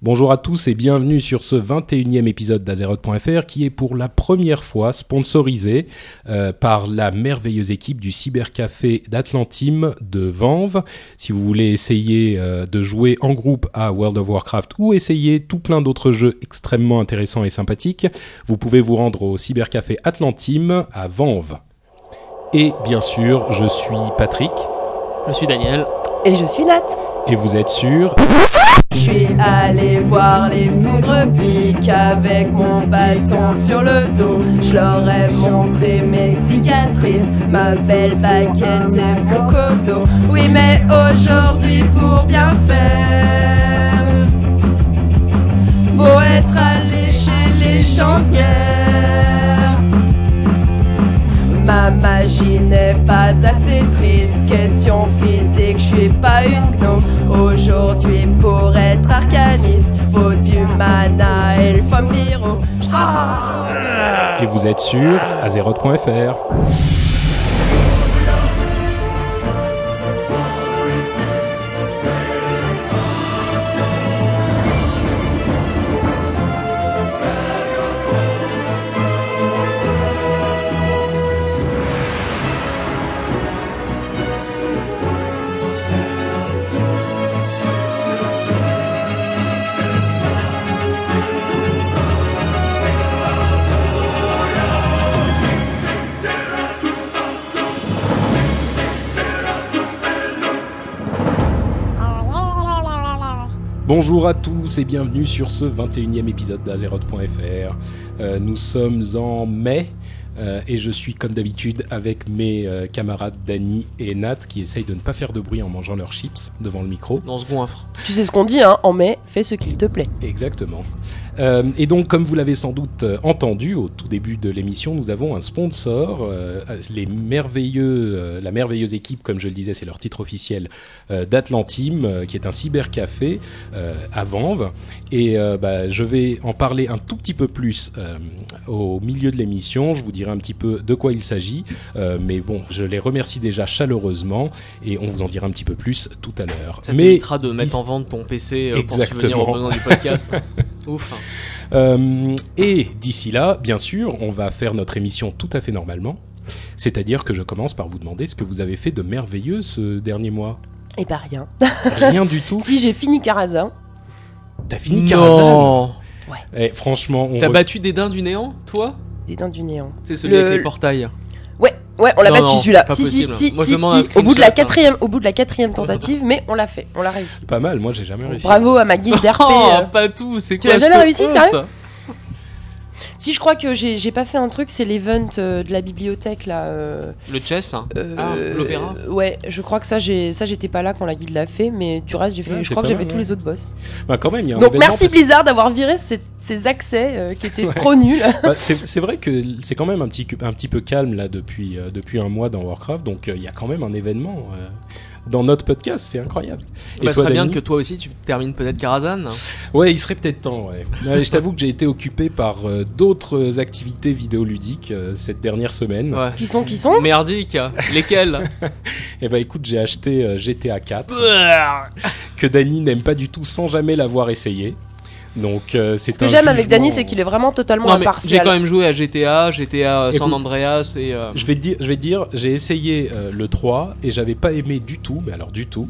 Bonjour à tous et bienvenue sur ce 21e épisode d'Azeroth.fr qui est pour la première fois sponsorisé euh, par la merveilleuse équipe du cybercafé d'Atlantim de Vanves. Si vous voulez essayer euh, de jouer en groupe à World of Warcraft ou essayer tout plein d'autres jeux extrêmement intéressants et sympathiques, vous pouvez vous rendre au cybercafé Atlantim à Vanves. Et bien sûr, je suis Patrick. Je suis Daniel. Et je suis Nat. Et vous êtes sûr Je suis allé voir les foudres piques avec mon bâton sur le dos. Je leur ai montré mes cicatrices, ma belle baguette et mon coteau. Oui, mais aujourd'hui, pour bien faire, faut être allé chez les champs de guerre. Ma magie n'est pas assez triste. Question physique, je suis pas une gnome. Aujourd'hui, pour être arcaniste, faut du mana et le vampiro. Et vous êtes sur Azeroth.fr. Bonjour à tous et bienvenue sur ce 21e épisode d'Azeroth.fr. Euh, nous sommes en mai euh, et je suis comme d'habitude avec mes euh, camarades Dany et Nat qui essayent de ne pas faire de bruit en mangeant leurs chips devant le micro. Dans ce goinfre. Tu sais ce qu'on dit, hein En mai, fais ce qu'il te plaît. Exactement. Euh, et donc, comme vous l'avez sans doute euh, entendu au tout début de l'émission, nous avons un sponsor, euh, les merveilleux, euh, la merveilleuse équipe, comme je le disais, c'est leur titre officiel d'Atlantim, qui est un cybercafé à Vanves. Et bah, je vais en parler un tout petit peu plus au milieu de l'émission. Je vous dirai un petit peu de quoi il s'agit. Mais bon, je les remercie déjà chaleureusement et on vous en dira un petit peu plus tout à l'heure. Ça mais t'évitera de mettre en vente ton PC pour Exactement. aux besoins du podcast. Ouf. Euh, et d'ici là, bien sûr, on va faire notre émission tout à fait normalement. C'est-à-dire que je commence par vous demander ce que vous avez fait de merveilleux ce dernier mois. Et pas rien. Rien du tout. Si j'ai fini Karazhan, T'as fini Karazhan Non. Eh, Franchement, on T'as re- battu des daims du néant, toi? Des dents du néant. C'est celui Le- avec les portails. Ouais, on l'a battu celui-là. pas Si, si, si, Moi, si. Au bout de la hein. quatrième, au bout de la quatrième tentative, mais on l'a fait, on l'a réussi. pas mal. Moi, j'ai jamais réussi. Bravo à ma guilde d'RP. Oh, euh. pas tout, c'est Tu quoi l'as jamais réussi, sérieux Si je crois que j'ai pas fait un truc, c'est l'event euh, de la bibliothèque là. euh, Le chess hein. euh, Ah, l'opéra Ouais, je crois que ça, j'ai ça j'étais pas là quand la guilde l'a fait, mais du reste, j'ai fait. Ouais, je crois que pas j'ai fait mal, tous les autres boss. Bah, quand même, il y a un Donc merci parce Blizzard d'avoir viré ces, ces accès euh, qui étaient Ouais. trop nuls. Bah, c'est vrai que c'est quand même un petit, un petit peu calme là depuis, euh, depuis un mois dans Warcraft, donc euh, il y a quand même un événement euh, dans notre podcast, c'est incroyable. Bah, ce serait bien que toi aussi tu termines peut-être Karazhan. Ouais, il serait peut-être temps. Ouais. Ouais, je t'avoue que j'ai été occupé par euh, d'autres activités vidéoludiques euh, cette dernière semaine. Ouais. Qui sont, qui sont? Merdique. Lesquels Et bah écoute, j'ai acheté euh, GTA 4 que Dany n'aime pas du tout sans jamais l'avoir essayé. Donc euh, c'est Ce que j'aime avec Dany, c'est qu'il est vraiment totalement Non mais j'ai impartial. quand même joué à GTA, GTA San Écoute, Andreas et euh, Je vais te dire, je vais te dire, j'ai essayé euh, le 3 et j'avais pas aimé du tout, mais alors du tout.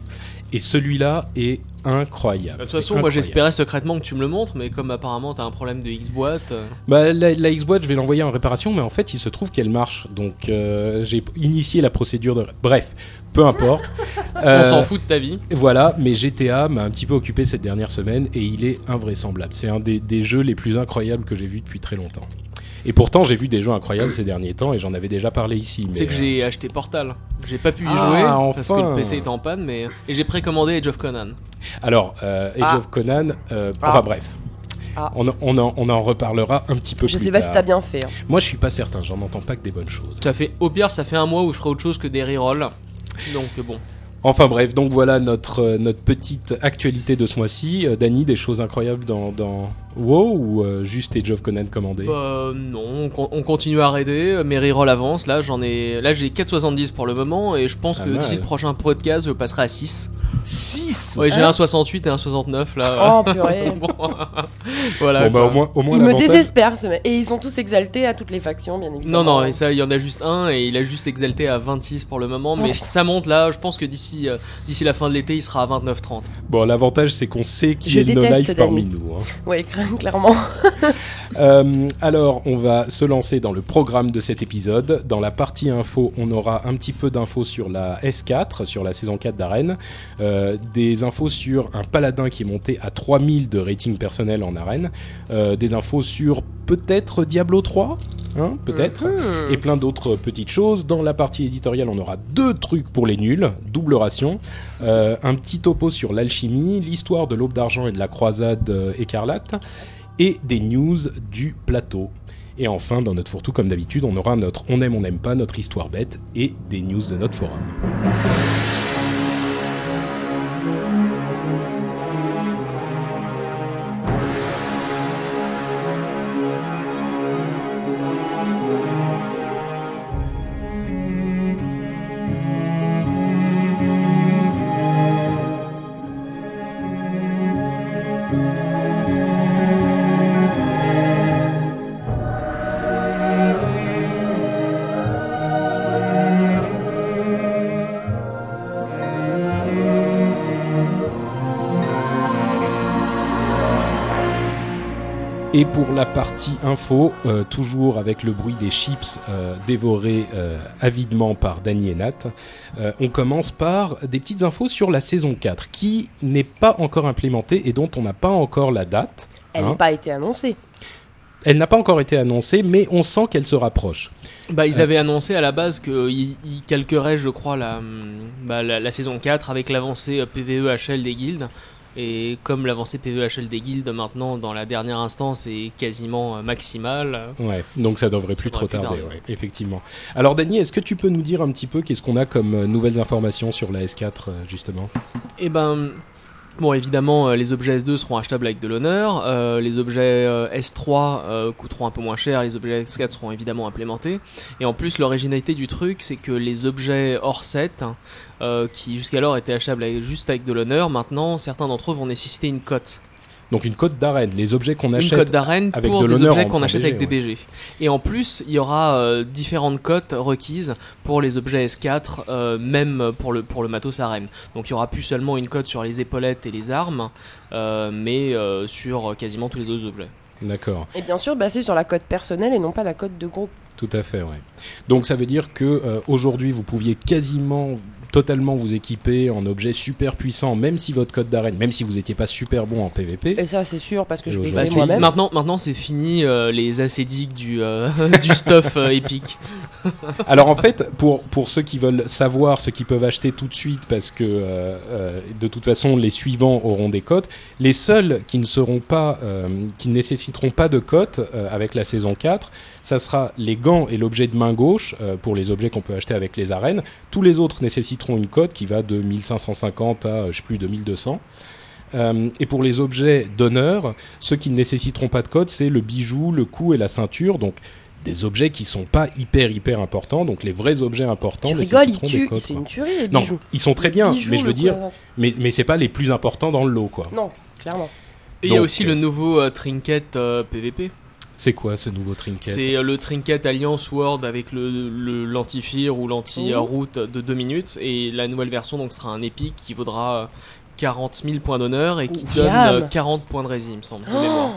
Et celui-là est incroyable. de toute façon, moi j'espérais secrètement que tu me le montres, mais comme apparemment t'as un problème de X-Boîte. euh, Bah, la, la Xbox, je vais l'envoyer en réparation, mais en fait, il se trouve qu'elle marche. Donc, euh, j'ai initié la procédure de. Bref, peu importe. On Euh, s'en fout de ta vie. Voilà, mais GTA m'a un petit peu occupé cette dernière semaine et il est invraisemblable. C'est un des, des jeux les plus incroyables que j'ai vu depuis très longtemps. Et pourtant, j'ai vu des jeux incroyables ces derniers temps et j'en avais déjà parlé ici. Sais que euh, j'ai acheté Portal. J'ai pas pu y Ah, jouer parce que le PC était en panne, mais et j'ai précommandé Age of Conan. Alors, euh, Age Ah. of Conan, euh, Ah. enfin bref. Ah. On, en- on en, on en reparlera un petit peu Je plus sais pas tard. si t'as bien fait. hein. Moi, je suis pas certain, j'en entends pas que des bonnes choses. Ça fait au pire, ça fait un mois où je ferai autre chose que des rerolls. Donc euh, bon. Enfin bref, donc voilà notre, euh, notre petite actualité de ce mois-ci. Euh, Dany, des choses incroyables dans, dans WoW ou euh, juste Age of Conan commandé? Bah, non, on, con- on continue à raider, mes rerolls avancent. Là, j'en ai, là j'ai 4,70 pour le moment et je pense Pas que d'ici le prochain podcast, je passerai à 6. 6 Ouais, j'ai Hein un 68 et un 69 là. Oh purée. Bon, voilà. Bon, bah, au moins, au moins Il me désespère ce mec. Et ils sont tous exaltés à toutes les factions, bien évidemment. Non, non, et ça, il y en a juste un et il a juste exalté à 26 pour le moment. Mais Oh. ça monte là, je pense que d'ici euh, d'ici la fin de l'été, il sera à 29-30. Bon, l'avantage, c'est qu'on sait qui Je est le no-life parmi nous. hein. Ouais, clairement. Euh, alors, on va se lancer dans le programme de cet épisode. Dans la partie info, on aura un petit peu d'infos sur la S4, sur la saison 4 d'Arène, euh, des infos sur un paladin qui est monté à 3000 de rating personnel en arène, euh, des infos sur peut-être Diablo 3, hein, peut-être, Mhm. et plein d'autres petites choses. Dans la partie éditoriale, on aura deux trucs pour les nuls, double ration, euh, un petit topo sur l'alchimie, l'histoire de l'aube d'argent et de la croisade euh, écarlate, et des news du plateau. Et enfin, dans notre fourre-tout, comme d'habitude, on aura notre on aime, on n'aime pas, notre histoire bête et des news de notre forum. Partie info, euh, toujours avec le bruit des chips euh, dévorés euh, avidement par Danny et Nat, euh, on commence par des petites infos sur la saison 4, qui n'est pas encore implémentée et dont on n'a pas encore la date. Elle Hein n'a pas été annoncée. Elle n'a pas encore été annoncée, mais on sent qu'elle se rapproche. Bah, ils avaient annoncé à la base qu'ils ils calqueraient, je crois, la, hum, bah, la, la saison 4 avec l'avancée PVE-HL des guildes. Et comme l'avancée PVE-HL des guildes maintenant dans la dernière instance est quasiment euh, maximale, euh, Ouais, donc ça devrait plus Ça devrait trop plus tarder, tarder. ouais, effectivement. Alors Danny, est-ce que tu peux nous dire un petit peu qu'est-ce qu'on a comme euh, nouvelles informations sur la S4 euh, justement? Et ben, bon, évidemment, euh, les objets S2 seront achetables avec de l'honneur. euh, les objets euh, S3 euh, coûteront un peu moins cher. Les objets S4 seront évidemment implémentés. Et en plus, l'originalité du truc, c'est que les objets hors set, euh, qui jusqu'alors étaient achetables juste avec de l'honneur, maintenant, certains d'entre eux vont nécessiter une cote. Donc une cote d'arène, les objets qu'on Une achète. cote d'arène avec pour de des objets en- qu'on achète BG, avec des BG. Et en plus, il y aura euh, différentes cotes requises pour les objets S4, euh, même pour le, pour le matos arène. Donc il y aura plus seulement une cote sur les épaulettes et les armes, euh, mais euh, sur quasiment tous les autres objets. D'accord, Et bien sûr, basée sur la cote personnelle et non pas la cote de groupe. tout à fait, ouais. Donc ça veut dire que euh, aujourd'hui vous pouviez quasiment totalement vous équiper en objets super puissants, même si votre code d'arène, même si vous n'étiez pas super bon en PvP. Et ça, c'est sûr, parce que je Bah, moi-même. maintenant, maintenant c'est fini euh, les acédiques du, euh, du stuff euh, épique. Alors en fait, pour, pour ceux qui veulent savoir ce qu'ils peuvent acheter tout de suite, parce que euh, euh, de toute façon les suivants auront des cotes, les seuls qui ne seront pas, euh, qui ne nécessiteront pas de cotes euh, avec la saison 4, ça sera les gants et l'objet de main gauche euh, pour les objets qu'on peut acheter avec les arènes. Tous les autres une cote qui va de 1550 à je sais plus 2200. Euh, et pour les objets d'honneur, ceux qui ne nécessiteront pas de code, c'est le bijou, le cou et la ceinture. Donc des objets qui sont pas hyper hyper importants. Donc les vrais objets importants Tu rigoles, nécessiteront il des tue. codes. C'est une tuerie, les Non, bijoux. ils sont très bien, Bijoux, mais je veux dire, coup, mais mais c'est pas les plus importants dans le lot quoi. Non, clairement. Et il y a aussi euh, le nouveau euh, trinket euh, PVP. C'est quoi ce nouveau trinket C'est euh, le trinket Alliance Word avec le, le l'anti-fear ou l'anti-route de 2 minutes. Et la nouvelle version donc sera un épique qui vaudra euh, 40 000 points d'honneur et qui Ouh, donne Yam. euh, 40 points de résine, il me semble. Oh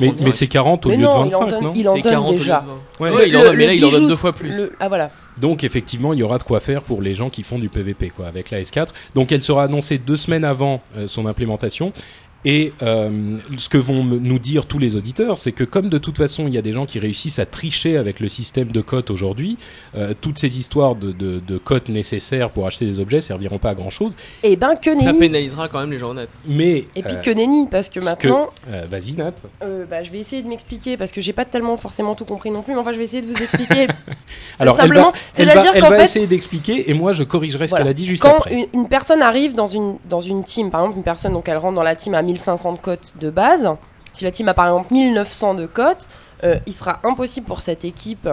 mais, 35. mais c'est 40 au Mais lieu non, de il en 25, donne- non il en C'est donne 40 au lieu de déjà. 20. Ouais. Ouais, il en donne, mais là il en donne deux fois plus. le- Ah voilà. Donc effectivement, il y aura de quoi faire pour les gens qui font du PVP quoi, avec la S4. Donc elle sera annoncée deux semaines avant euh, son implémentation. Et euh, ce que vont nous dire tous les auditeurs, c'est que comme de toute façon il y a des gens qui réussissent à tricher avec le système de cotes aujourd'hui, euh, toutes ces histoires de, de, de cotes nécessaires pour acheter des objets serviront pas à grand chose. Et ben que Ça nenni. pénalisera quand même les gens honnêtes. Mais Et puis euh, que nenni, parce que maintenant, euh, vas-y Nat. euh, bah, je vais essayer de m'expliquer, parce que j'ai pas tellement forcément tout compris non plus, mais enfin je vais essayer de vous expliquer. Alors Simplement, elle va, c'est-à-dire essayer d'expliquer et moi je corrigerai ce Voilà. qu'elle a dit juste quand après. une, une personne arrive dans une, dans une team, par exemple une personne, donc elle rentre dans la team à 1500 de cotes de base, si la team a par exemple 1900 de cotes, euh, il sera impossible pour cette équipe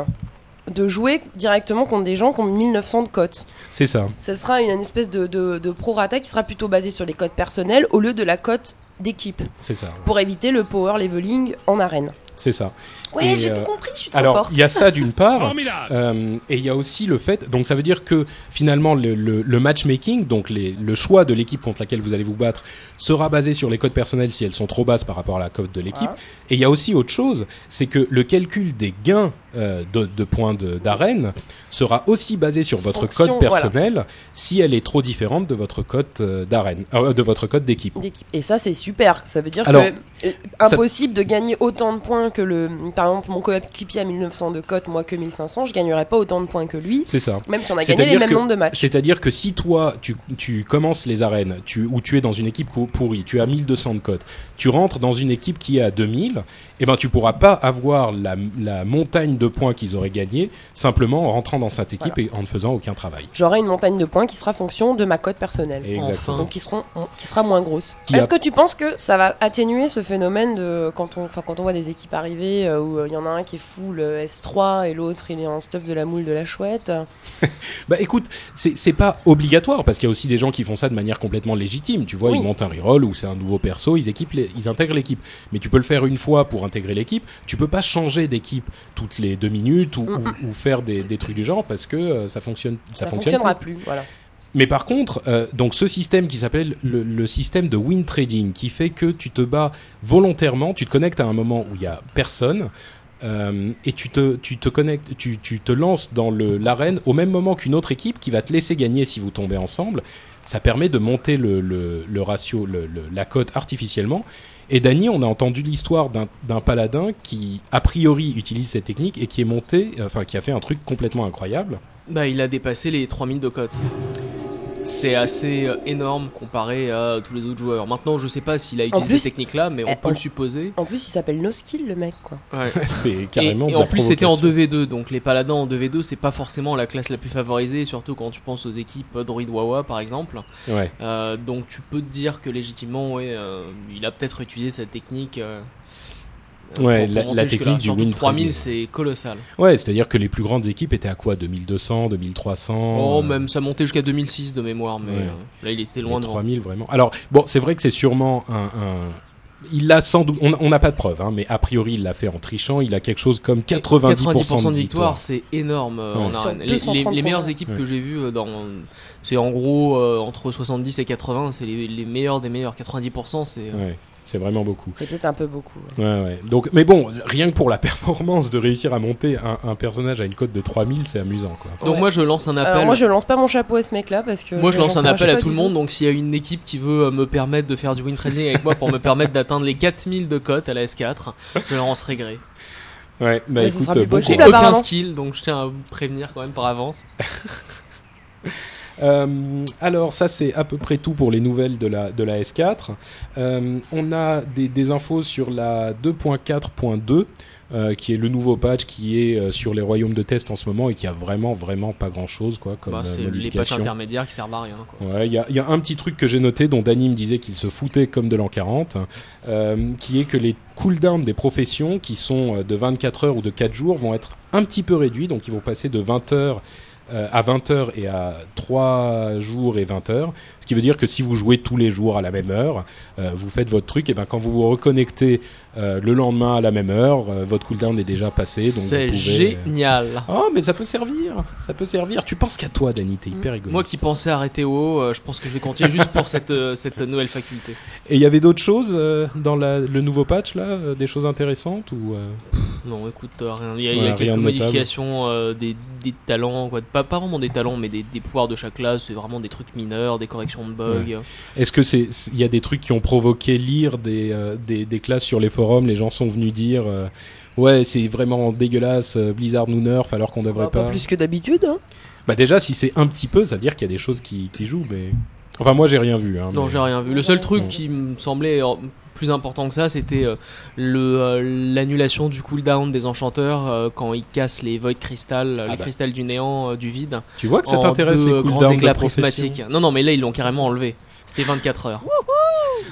de jouer directement contre des gens qui ont 1900 de cotes. C'est ça. Ce sera une, une espèce de, de, de prorata qui sera plutôt basée sur les cotes personnelles au lieu de la cote d'équipe, C'est ça. pour éviter le power leveling en arène. C'est ça. Ouais, Et, j'ai euh, tout compris, je suis trop Alors, il y a ça d'une part. Euh, et il y a aussi le fait, donc ça veut dire que finalement le, le, le matchmaking, donc les, le choix de l'équipe contre laquelle vous allez vous battre, sera basé sur les codes personnels si elles sont trop basses par rapport à la cote de l'équipe. Ouais. Et il y a aussi autre chose, c'est que le calcul des gains euh, de, de points d'arène sera aussi basé sur votre Fonction, code personnel si elle est trop différente de votre cote d'arène, euh, de votre code d'équipe. Et ça, c'est super. Ça veut dire Alors, que impossible de gagner autant de points que le. Par exemple, mon coéquipier a 1900 de cote, moi que 1500, je gagnerais pas autant de points que lui, C'est ça. même si on a gagné les mêmes que- nombres de matchs. C'est-à-dire que si toi, tu, tu commences les arènes, tu, ou tu es dans une équipe pourrie, tu as 1200 de cote, tu rentres dans une équipe qui est à 2000, eh ben tu pourras pas avoir la, la montagne de points qu'ils auraient gagné simplement en rentrant dans cette équipe et en ne faisant aucun travail. J'aurai une montagne de points qui sera fonction de ma cote personnelle. Exactement. Donc qui, seront, qui sera moins grosse. A- Est-ce que tu penses que ça va atténuer ce phénomène de quand on, enfin, quand on voit des équipes arriver euh, où euh, il y en a un qui est full euh, S3 et l'autre il est en stuff de la moule de la chouette? Bah écoute, c'est c'est pas obligatoire parce qu'il y a aussi des gens qui font ça de manière complètement légitime. Tu vois, Oui. ils montent un reroll ou c'est un nouveau perso, ils équipent, les- ils intègrent l'équipe. Mais tu peux le faire une fois pour intégrer l'équipe. Tu peux pas changer d'équipe toutes les deux minutes ou, ou- ou faire des, des trucs du genre parce que euh, ça fonctionne, ça, Ça, fonctionne fonctionnera plus. plus. Voilà. Mais par contre, euh, donc ce système qui s'appelle le, le système de win trading, qui fait que tu te bats volontairement, tu te connectes à un moment où il y a personne. euh, et tu te, tu te connectes, tu, tu te lances dans l'arène au même moment qu'une autre équipe qui va te laisser gagner si vous tombez ensemble. Ça permet de monter le, le, le ratio, la cote artificiellement. Et Dany, on a entendu l'histoire d'un paladin qui, a priori, utilise cette technique et qui est monté, enfin, qui a fait un truc complètement incroyable. Bah, il a dépassé les 3000 de cote. C'est assez euh, énorme comparé à tous les autres joueurs. Maintenant, je sais pas s'il a utilisé plus, cette technique-là, mais on eh, peut le supposer. En plus, il s'appelle No Skill le mec quoi. Ouais. C'est Et, carrément. et de en plus, c'était en provocation. 2v2, donc les paladins en 2v2, c'est pas forcément la classe la plus favorisée, surtout quand tu penses aux équipes Droid Wawa par exemple. Ouais. Euh, donc tu peux te dire que légitimement, ouais, euh, il a peut-être utilisé cette technique. Euh, Ouais, pour- pour la- la technique du win 3000, trading. c'est colossal. Ouais, c'est-à-dire que les plus grandes équipes étaient à quoi 2200, 2300 Oh, euh, même ça montait jusqu'à 2006 de mémoire, mais Ouais. euh, là il était loin devant. 3000 vraiment. Alors, bon, c'est vrai que c'est sûrement un. un- Il l'a sans doute. On n'a pas de preuves, hein, mais a priori, il l'a fait en trichant. Il a quelque chose comme 90%, de victoire, c'est énorme. euh, Ouais. en. Les, 230 les- les meilleures équipes Ouais. que j'ai vues dans, c'est en gros euh, entre 70 et 80, c'est les, les meilleurs des meilleurs. 90%, c'est euh, Ouais, c'est vraiment beaucoup. C'était un peu beaucoup. ouais. Ouais, ouais. Donc, mais bon, rien que pour la performance de réussir à monter un, un personnage à une cote de 3000, c'est amusant, quoi. Donc Ouais. moi je lance un appel. Alors moi, je lance pas mon chapeau à ce mec là parce que. Moi, je lance un appel à tout le monde. Donc, s'il y a une équipe qui veut euh, me permettre de faire du win trading avec moi pour me permettre d'atteindre les 4000 de cote à la S4, je leur en serai gré. Ouais, bah Mais écoute, bon possible, là, aucun skill, donc je tiens à vous prévenir quand même par avance. Euh, alors ça c'est à peu près tout pour les nouvelles de la, de la S4. Euh, on a des, des infos sur la 2.4.2 euh, qui est le nouveau patch qui est sur les royaumes de test en ce moment et qui a vraiment vraiment pas grand chose quoi comme Bah, c'est les patchs intermédiaires qui servent à rien. Ouais, il y a, il y a un petit truc que j'ai noté dont Dany me disait qu'il se foutait comme de l'an 40, euh, qui est que les cooldowns des professions qui sont de 24 heures ou de 4 jours vont être un petit peu réduits, donc ils vont passer de 20 heures à 20 heures et à 3 jours et 20 heures. Ce qui veut dire que si vous jouez tous les jours à la même heure, euh, vous faites votre truc, et ben quand vous vous reconnectez euh, le lendemain à la même heure, euh, votre cooldown est déjà passé. C'est pouvez, génial. Oh, mais ça peut servir, ça peut servir. Tu penses qu'à toi, Dany, t'es hyper égoïste. Moi qui pensais arrêter au haut, je pense que je vais continuer juste pour cette, cette nouvelle faculté. Et il y avait d'autres choses dans la- le nouveau patch là, des choses intéressantes ou Non, écoute, rien. Il y a, il y a Ouais, quelques modifications, des, des talents, quoi. Pas, pas vraiment des talents, mais des, des pouvoirs de chaque classe. C'est vraiment des trucs mineurs, des corrections de bugs. Est-ce que c'est il y a des trucs qui ont provoqué lire des, euh, des des classes sur les forums, les gens sont venus dire euh, ouais c'est vraiment dégueulasse, euh, Blizzard nous nerf alors qu'on devrait Bah, pas pas. plus que d'habitude. hein. Bah déjà si c'est un petit peu, ça veut dire qu'il y a des choses qui, qui jouent, mais enfin moi j'ai rien vu. Hein, Non, mais- j'ai rien vu. Le seul truc Ouais. qui me semblait plus important que ça, c'était euh, le euh, l'annulation du cooldown des enchanteurs euh, quand ils cassent les void crystal, euh, Ah les bah. cristals du néant, du vide. Tu vois que ça t'intéresse les grands cooldowns de éclats prismatiques. Non, non, mais là ils l'ont carrément enlevé. C'était 24 heures.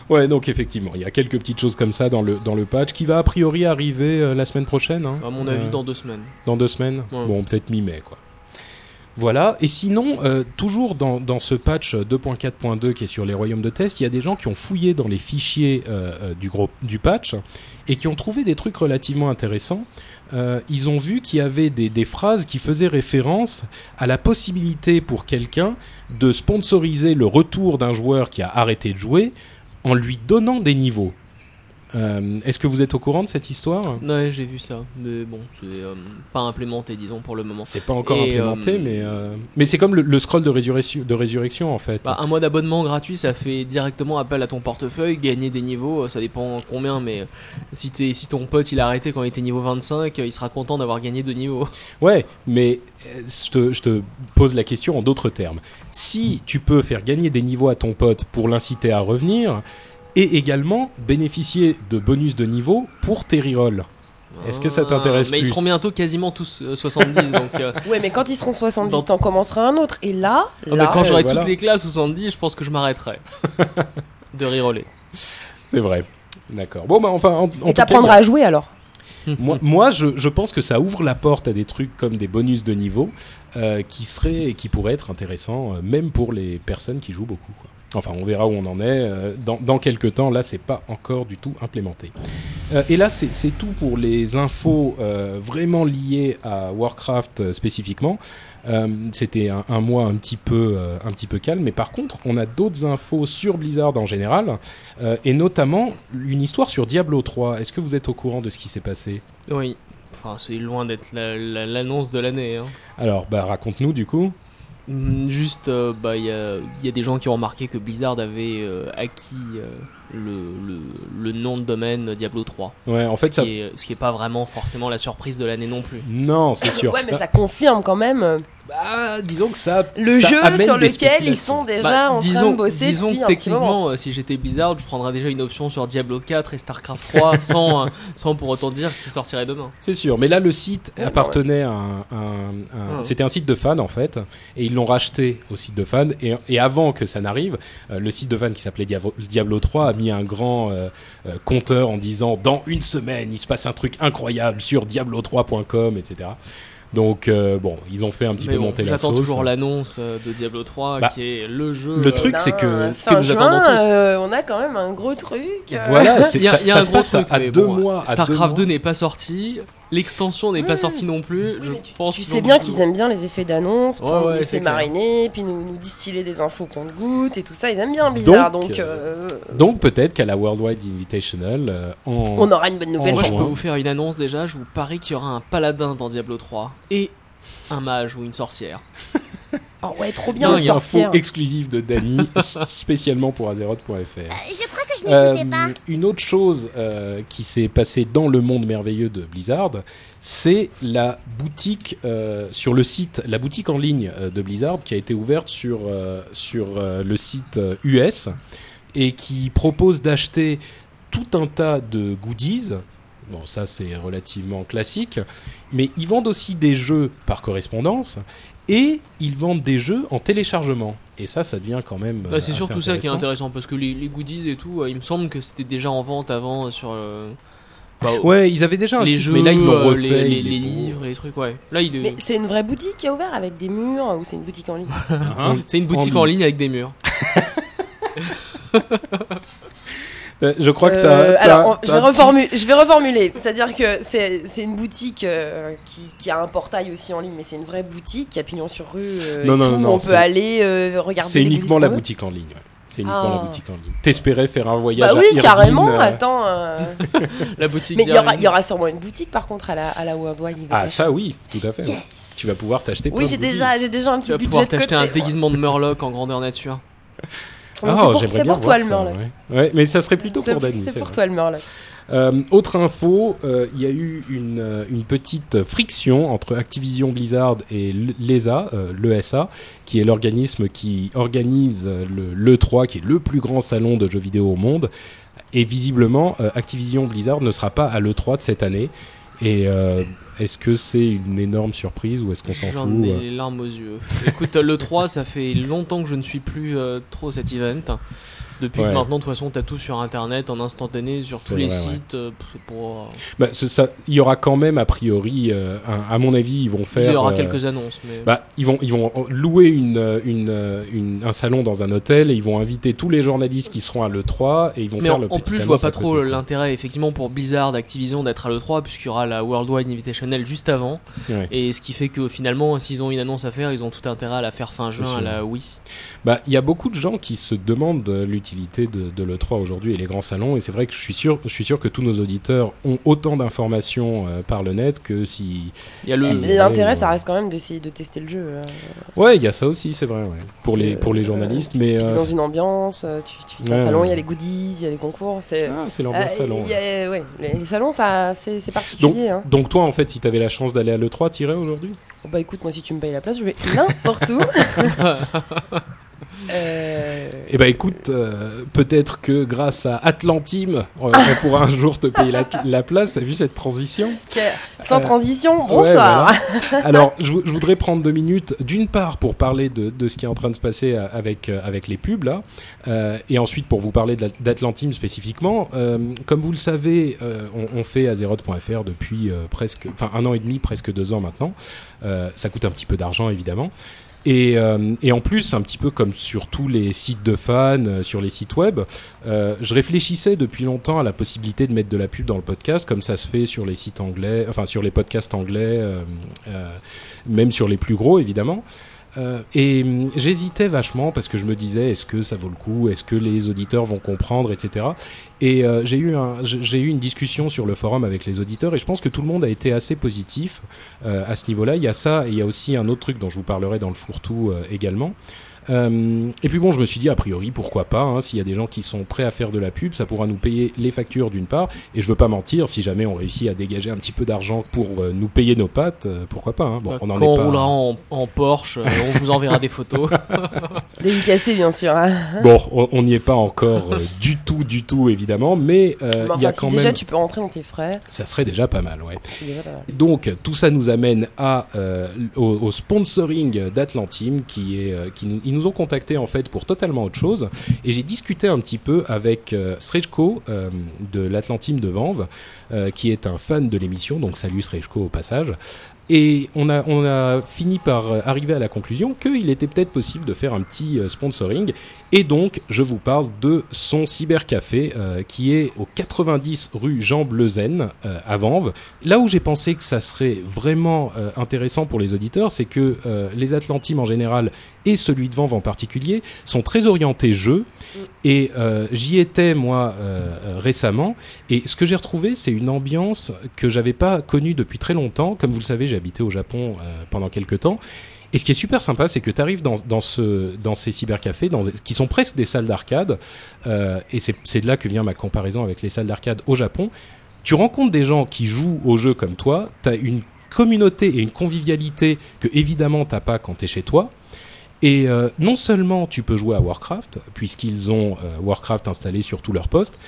Ouais, donc effectivement, il y a quelques petites choses comme ça dans le, dans le patch qui va a priori arriver euh, la semaine prochaine. hein. À mon avis, Euh, dans deux semaines. Dans deux semaines Ouais. Bon, peut-être mi-mai, quoi. Voilà, et sinon, euh, toujours dans, ce patch 2.4.2 qui est sur les royaumes de test, il y a des gens qui ont fouillé dans les fichiers euh, euh, du, patch et qui ont trouvé des trucs relativement intéressants. Ils ont vu qu'il y avait des phrases qui faisaient référence à la possibilité pour quelqu'un de sponsoriser le retour d'un joueur qui a arrêté de jouer en lui donnant des niveaux. Euh, Est-ce que vous êtes au courant de cette histoire? Ouais, j'ai vu ça. Mais bon, c'est euh, pas implémenté, disons, pour le moment. C'est pas encore Et, implémenté, euh, mais euh, mais c'est comme le, le scroll de résurrection, de résurrection en fait. Bah, un mois d'abonnement gratuit, ça fait directement appel à ton portefeuille, gagner des niveaux, ça dépend combien, mais si, t'es- si ton pote il a arrêté quand il était niveau 25, euh, il sera content d'avoir gagné deux niveaux. Ouais, mais je te, je te pose la question en d'autres termes. Si tu peux faire gagner des niveaux à ton pote pour l'inciter à revenir, et également bénéficier de bonus de niveau pour tes rerolls. Est-ce que ça t'intéresse Ah, Mais ils seront bientôt quasiment tous euh, 70, donc... euh, Ouais, mais quand ils seront 70, Dans- t'en commenceras un autre. Et là, ah, mais là quand j'aurai voilà. toutes les classes 70, je pense que je m'arrêterai de reroller. C'est vrai. D'accord. Bon, bah enfin, en, en et t'apprendras à jouer alors. moi, moi je, je pense que ça ouvre la porte à des trucs comme des bonus de niveau euh, qui seraient et qui pourraient être intéressants, euh, même pour les personnes qui jouent beaucoup. quoi. Enfin, on verra où on en est euh, dans, dans quelques temps. Là, c'est pas encore du tout implémenté. Euh, et là, c'est tout pour les infos euh, vraiment liées à Warcraft euh, spécifiquement. C'était un, un mois un petit peu un petit peu calme, mais par contre, on a d'autres infos sur Blizzard en général, et notamment une histoire sur Diablo 3. Est-ce que vous êtes au courant de ce qui s'est passé? Oui. Enfin, c'est loin d'être la- la- l'annonce de l'année. Hein. Alors, bah, raconte-nous du coup. Hum, Juste, euh, bah, il y a, il y a des gens qui ont remarqué que Blizzard avait euh, acquis euh, le, le, le nom de domaine Diablo 3. Ouais, en fait, ce, ça. qui est, ce qui est pas vraiment forcément la surprise de l'année non plus. Non, c'est sûr. Ouais, mais ça confirme quand même euh, Bah, disons que ça. le ça jeu amène sur lequel ils sont déjà Bah, en disons, train de bosser disons depuis que un petit moment. techniquement, euh, si j'étais Blizzard, je prendrais déjà une option sur Diablo 4 et StarCraft 3 sans, euh, sans pour autant dire qu'ils sortiraient demain. C'est sûr, mais là le site Ouais, appartenait à un, un- un- Ouais. c'était un site de fans en fait, et ils l'ont racheté au site de fans. Et, et avant que ça n'arrive, euh, le site de fans qui s'appelait Diavo- Diablo 3 a mis un grand euh, euh, compteur en disant dans une semaine il se passe un truc incroyable sur Diablo3.com, etc. Donc euh, bon, ils ont fait un petit Mais peu bon, monter la j'attends sauce. toujours l'annonce euh, de Diablo 3 Bah, qui est le jeu. le euh, truc, c'est que- que nous attendons tous. euh, on a quand même un gros truc. euh. Voilà, c'est Il y a, ça, il y a ça un se gros passe truc, à deux bon, mois. à deux StarCraft 2 mois. n'est pas sorti, l'extension n'est pas sortie non plus. je pense. tu sais bien qu'ils aiment bien les effets d'annonce pour Ouais, nous ouais, laisser mariner, puis nous, nous distiller des infos qu'on goûte et tout ça. Ils aiment bien Blizzard, Donc, donc, euh, Donc peut-être qu'à la Worldwide Invitational, euh, en on aura une bonne nouvelle. Moi, je peux vous faire une annonce déjà. Je vous parie qu'il y aura un paladin dans Diablo 3 et un mage ou une sorcière. Oh ouais, trop bien, une une info sorcière. exclusive de Dany, spécialement pour Azeroth.fr. Je crois que je Euh, n'écoutais pas. une autre chose euh, qui s'est passée dans le monde merveilleux de Blizzard, c'est la boutique euh, sur le site, la boutique en ligne euh, de Blizzard qui a été ouverte sur euh, sur euh, le site euh, US et qui propose d'acheter tout un tas de goodies. Bon, ça c'est relativement classique, mais ils vendent aussi des jeux par correspondance et ils vendent des jeux en téléchargement. Et ça, ça devient quand même. Bah, c'est euh, surtout ça qui est intéressant. parce que les, les goodies et tout, euh, il me semble que c'était déjà en vente avant euh, sur le. bah, Ouais, ils avaient déjà un les site, jeux, mais là ils l'ont refait. les, livres, les trucs, ouais. Là, il est- Mais c'est une vraie boutique qui est ouverte avec des murs ou c'est une boutique en ligne? C'est une boutique en en ligne. ligne avec des murs. Euh, Je crois que Euh, t'as. t'as- alors, on- je, vais petit- reformuler, je vais reformuler. C'est-à-dire que c'est une boutique euh, qui, qui a un portail aussi en ligne, mais c'est une vraie boutique qui a pignon sur rue. euh, Non, non, non, où non, on peut aller euh, regarder. C'est uniquement la boutique en ligne. ouais. C'est uniquement Ah. la boutique en ligne. T'espérais faire un voyage Bah à oui, Irvine, carrément. euh, Attends. euh, La boutique. Mais il y, aura, d'Irvine. il y aura sûrement une boutique par contre à la, à la Worldwide Ah, ça oui, tout à fait. Yes. Tu vas pouvoir t'acheter Oui, j'ai déjà, j'ai déjà un Tu petit vas budget pouvoir de t'acheter côté. un déguisement de Murloc en grandeur nature. Non, Ah, c'est pour, toi le Murloc. ouais. Ouais, mais ça serait plutôt pour Dany. c'est pour vrai. toi le Murloc. Euh, autre info, euh, il y a eu une, euh, une petite friction entre Activision Blizzard et l'ESA, euh, l'ESA, qui est l'organisme qui organise euh, le l'E3, qui est le plus grand salon de jeux vidéo au monde. Et visiblement, Activision Blizzard ne sera pas à l'E3 de cette année. Et euh, est-ce que c'est une énorme surprise ou est-ce qu'on s'en J'en fout ai euh les larmes aux yeux. Écoute, le 3, ça fait longtemps que je ne suis plus euh, trop cet event. Depuis Ouais. que maintenant, de toute façon, t'as tout sur internet, en instantané, sur tous les vrai, sites. euh, pour, euh, Bah, ça, il y aura quand même a priori, euh, un- à mon avis, ils vont faire. il y aura euh, quelques annonces, mais. Bah, ils vont, ils vont louer une, une, une- un salon dans un hôtel et ils vont inviter tous les journalistes qui seront à l'E3 et ils vont mais faire en, le en plus, je vois pas trop l'intérêt, effectivement, pour Blizzard, Activision d'être à l'E3, puisqu'il y aura la Worldwide Invitational juste avant. Ouais. Et ce qui fait que finalement, s'ils ont une annonce à faire, ils ont tout intérêt à la faire fin juin à la Wii. Bah, il y a beaucoup de gens qui se demandent euh, l'utilité de, de l'E3 aujourd'hui et les grands salons. Et c'est vrai que je suis sûr, je suis sûr que tous nos auditeurs ont autant d'informations euh, par le net que si. L'intérêt, Ouais, ça reste quand même d'essayer de tester le jeu. euh. Ouais, il y a ça aussi, c'est vrai, ouais. Pour les, Euh, pour les journalistes, mais. Puis t'es euh, dans une ambiance, euh, tu, tu fais un Ouais, salon, il ouais. y a les goodies, il y a les concours. C'est Ah, c'est euh, l'ambiance salon. y ouais. a- ouais, les, les salons, ça, c'est c'est Donc, particulier. hein. donc toi, en fait, si t'avais la chance d'aller à l'E3, t'irais aujourd'hui? Bah écoute, moi, si tu me payes la place, je vais n'importe où. Euh, Eh ben écoute, euh, peut-être que grâce à Atlantim, on, on pourra un jour te payer la, la place. T'as vu cette transition Sans Euh, transition, ouais, bonsoir. Alors, je, vou- je voudrais prendre deux minutes, d'une part pour parler de, de ce qui est en train de se passer euh, avec euh, avec les pubs là, euh, et ensuite pour vous parler d'Atlantim spécifiquement. Euh, comme vous le savez, euh, on, on fait Azeroth.fr depuis euh, presque, enfin un an et demi, presque deux ans maintenant. Euh, ça coûte un petit peu d'argent évidemment. Et, euh, et en plus, un petit peu comme sur tous les sites de fans, euh, sur les sites web, euh, je réfléchissais depuis longtemps à la possibilité de mettre de la pub dans le podcast, comme ça se fait sur les sites anglais, enfin sur les podcasts anglais, euh, euh, même sur les plus gros évidemment. Euh, et hum, j'hésitais vachement parce que je me disais est-ce que ça vaut le coup, est-ce que les auditeurs vont comprendre, etc. Et euh, j'ai eu un, j'ai eu une discussion sur le forum avec les auditeurs et je pense que tout le monde a été assez positif euh, à ce niveau-là. Il y a ça et il y a aussi un autre truc dont je vous parlerai dans le fourre-tout euh, également. Euh, et puis bon, je me suis dit a priori pourquoi pas. hein, S'il y a des gens qui sont prêts à faire de la pub, ça pourra nous payer les factures d'une part. Et je veux pas mentir, si jamais on réussit à dégager un petit peu d'argent pour euh, nous payer nos pattes, euh, pourquoi pas. hein. Bon, Bah, on en quand est on pas. roulera en, en Porsche, euh, on vous enverra des photos. Dédicacé, bien sûr. hein. Bon, on n'y est pas encore euh, du tout, du tout évidemment, mais euh, il y a si quand déjà même. tu peux rentrer dans tes frais, Ça serait déjà pas mal, ouais. pas mal. Donc tout ça nous amène à euh, au, au sponsoring d'Atlantim qui est euh, qui nous, nous ont contactés en fait pour totalement autre chose. Et j'ai discuté un petit peu avec euh, Srejko euh, de l'Atlantim de Vanves euh, qui est un fan de l'émission. Donc salut Srejko au passage et on a, on a fini par euh, arriver à la conclusion qu'il était peut-être possible de faire un petit euh, sponsoring. Et donc, je vous parle de son cybercafé euh, qui est au 90 rue Jean Bleuzen euh, à Vanves. Là où j'ai pensé que ça serait vraiment euh, intéressant pour les auditeurs, c'est que les Atlantimes en général et celui de Vanves en particulier sont très orientés jeux. Et euh, j'y étais moi récemment et ce que j'ai retrouvé, c'est une ambiance que j'avais pas connue depuis très longtemps. Comme vous le savez, j'ai habité au Japon euh, pendant quelques temps. Et ce qui est super sympa, c'est que tu arrives dans, dans, ce, dans ces cybercafés, qui sont presque des salles d'arcade, euh, et c'est de là que vient ma comparaison avec les salles d'arcade au Japon. Tu rencontres des gens qui jouent au jeu comme toi, tu as une communauté et une convivialité que évidemment t'as pas quand tu es chez toi. Et euh, non seulement tu peux jouer à Warcraft, puisqu'ils ont Warcraft installé sur tous leurs postes,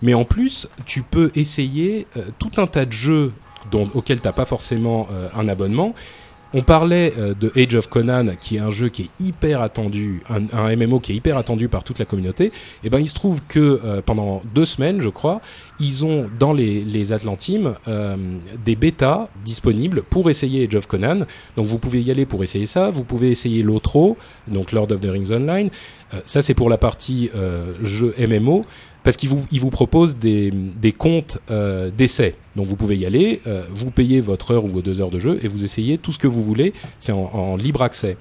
mais en plus tu peux essayer tout un tas de jeux dont, auxquels t'as pas forcément euh, un abonnement. On parlait euh, de Age of Conan, qui est un jeu qui est hyper attendu, un, MMO qui est hyper attendu par toute la communauté. Et ben, il se trouve que euh, pendant deux semaines, je crois, ils ont dans les, Atlantimes des bêtas disponibles pour essayer Age of Conan. Donc vous pouvez y aller pour essayer ça. Vous pouvez essayer l'Otro, donc Lord of the Rings Online. Ça c'est pour la partie jeu MMO parce qu'ils vous, ils vous proposent des, comptes euh, d'essai. Donc vous pouvez y aller, euh, vous payez votre heure ou vos deux heures de jeu et vous essayez tout ce que vous voulez. C'est en libre accès.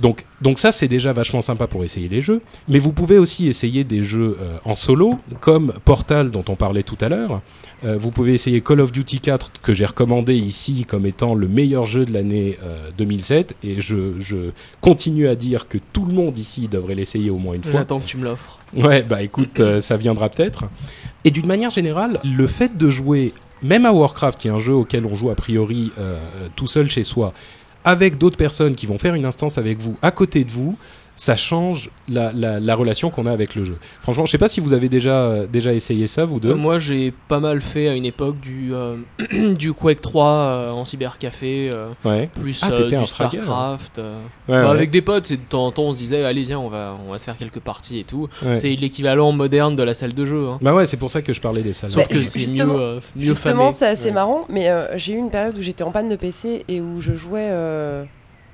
Donc, donc ça c'est déjà vachement sympa pour essayer les jeux, mais vous pouvez aussi essayer des jeux euh, en solo, comme Portal dont on parlait tout à l'heure. Euh, vous pouvez essayer Call of Duty 4 que j'ai recommandé ici comme étant le meilleur jeu de l'année euh, 2007, et je, je continue à dire que tout le monde ici devrait l'essayer au moins une fois. J'attends que tu me l'offres. Ouais, bah écoute, euh, ça viendra peut-être. Et d'une manière générale, le fait de jouer, même à Warcraft, qui est un jeu auquel on joue a priori euh, euh, tout seul chez soi, avec d'autres personnes qui vont faire une instance avec vous, à côté de vous, ça change la, la, la relation qu'on a avec le jeu. Franchement, je sais pas si vous avez déjà euh, déjà essayé ça vous deux. Euh, moi, j'ai pas mal fait à une époque du euh, du Quake 3 euh, en cybercafé, euh, ouais. plus Ah, euh, du fragger, Starcraft. euh. Ouais, Bah, ouais. Avec des potes, de temps en temps, on se disait, allez viens, on va on va se faire quelques parties et tout. Ouais. C'est l'équivalent moderne de la salle de jeu. Hein. Bah ouais, c'est pour ça que je parlais des salles. Sauf Bah, que c'est mieux, justement- euh, mieux Justement, c'est assez Ouais. marrant, mais euh, j'ai eu une période où j'étais en panne de PC et où je jouais euh,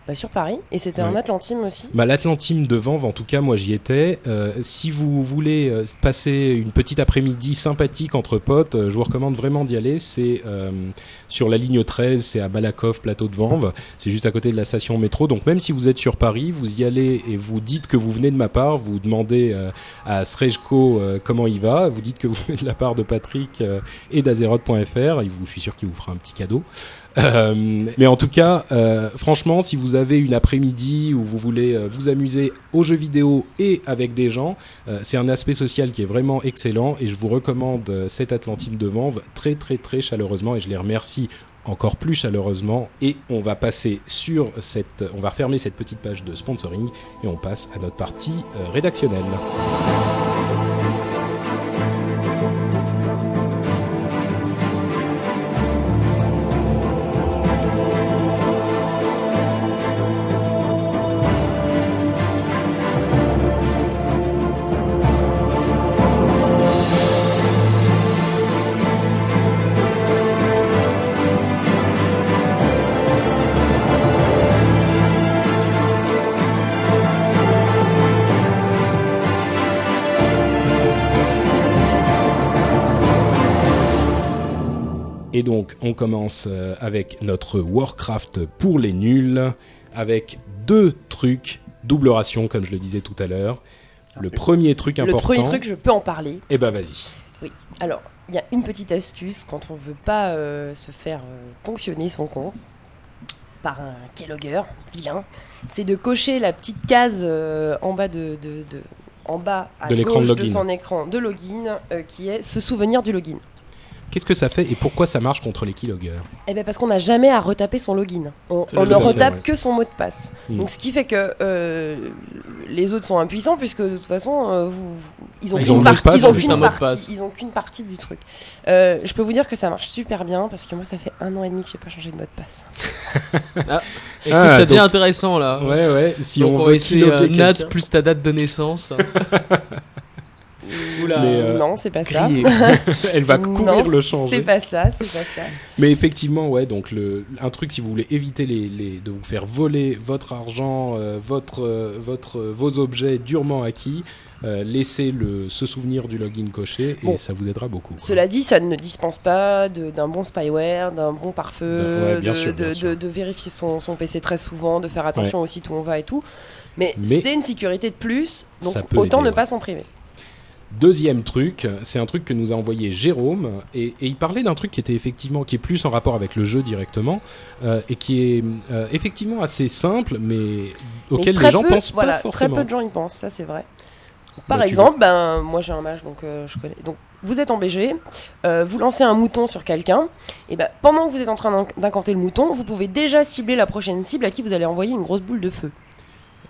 bah, sur Paris, et c'était un Ouais. Atlantim aussi. Bah, L'Atlantime de Vanves, en tout cas, moi j'y étais. Euh, si vous voulez euh, passer une petite après-midi sympathique entre potes, euh, je vous recommande vraiment d'y aller. C'est euh, sur la ligne 13, c'est à Malakoff, plateau de Vanves. C'est juste à côté de la station métro. Donc même si vous êtes sur Paris, vous y allez et vous dites que vous venez de ma part, vous demandez euh, à Srejko euh, comment il va, vous dites que vous venez de la part de Patrick euh, et d'Azeroth.fr. Je suis sûr qu'il vous fera un petit cadeau. Euh, mais en tout cas, euh, franchement, si vous avez une après-midi où vous voulez euh, vous amuser aux jeux vidéo et avec des gens, euh, c'est un aspect social qui est vraiment excellent et je vous recommande cet Atlantime de Vanves très très très chaleureusement et je les remercie encore plus chaleureusement et on va passer sur cette on va refermer cette petite page de sponsoring et on passe à notre partie rédactionnelle. Et donc, on commence euh, avec notre Warcraft pour les nuls, avec deux trucs, double ration, comme je le disais tout à l'heure. Le premier truc Le important. premier truc, je peux en parler. Eh ben, vas-y. Alors, il y a une petite astuce quand on veut pas euh, se faire euh, ponctionner son compte par un keylogger vilain, c'est de cocher la petite case euh, en bas de, de- de- en bas à De l'écran de gauche de login. son écran de login, euh, qui est se souvenir du login. Qu'est-ce que ça fait et pourquoi ça marche contre les keyloggers? Eh bien parce qu'on n'a jamais à retaper son login. On, ne fait, retape ouais. que son mot de passe. Hmm. Donc ce qui fait que euh, les autres sont impuissants puisque de toute façon euh, vous- ils ont Ils qu'une mot de partie, de partie, passe. ils ont qu'une partie du truc. Euh, je peux vous dire que ça marche super bien parce que moi ça fait un an et demi que j'ai pas changé de mot de passe. Écoute, Ah, ça devient donc- intéressant là. Ouais, ouais. Si Donc on, on, veut va essayer euh, Nat plus ta date de naissance. Oula. Mais, euh, non, c'est pas ça. Elle va courir Non, le changer. C'est pas ça, c'est pas ça. Mais effectivement, ouais, donc le, un truc, si vous voulez éviter les, les- de vous faire voler votre argent, euh, votre, euh, votre, euh, vos objets durement acquis, euh, laissez le, se souvenir du login coché et Bon. ça vous aidera beaucoup. quoi. Cela dit, ça ne dispense pas d'un bon spyware, d'un bon pare-feu, ouais, de, sûr, bien de- sûr. de- de vérifier son, son PC très souvent, de faire attention aussi où on va et tout. Mais, Mais- c'est une sécurité de plus, donc autant aider, ne ouais. pas s'en priver. Deuxième truc, c'est un truc que nous a envoyé Jérôme et, et il parlait d'un truc qui était effectivement qui est plus en rapport avec le jeu directement euh, et qui est euh, effectivement assez simple mais auquel Mais les gens peu- pensent voilà, pas forcément. Très peu de gens y pensent, ça c'est vrai. Par Bah, tu exemple, ben, moi j'ai un mage donc euh, je connais. Donc vous êtes en BG, vous lancez un mouton sur quelqu'un, et ben pendant que vous êtes en train d'in- d'incanter le mouton, vous pouvez déjà cibler la prochaine cible à qui vous allez envoyer une grosse boule de feu.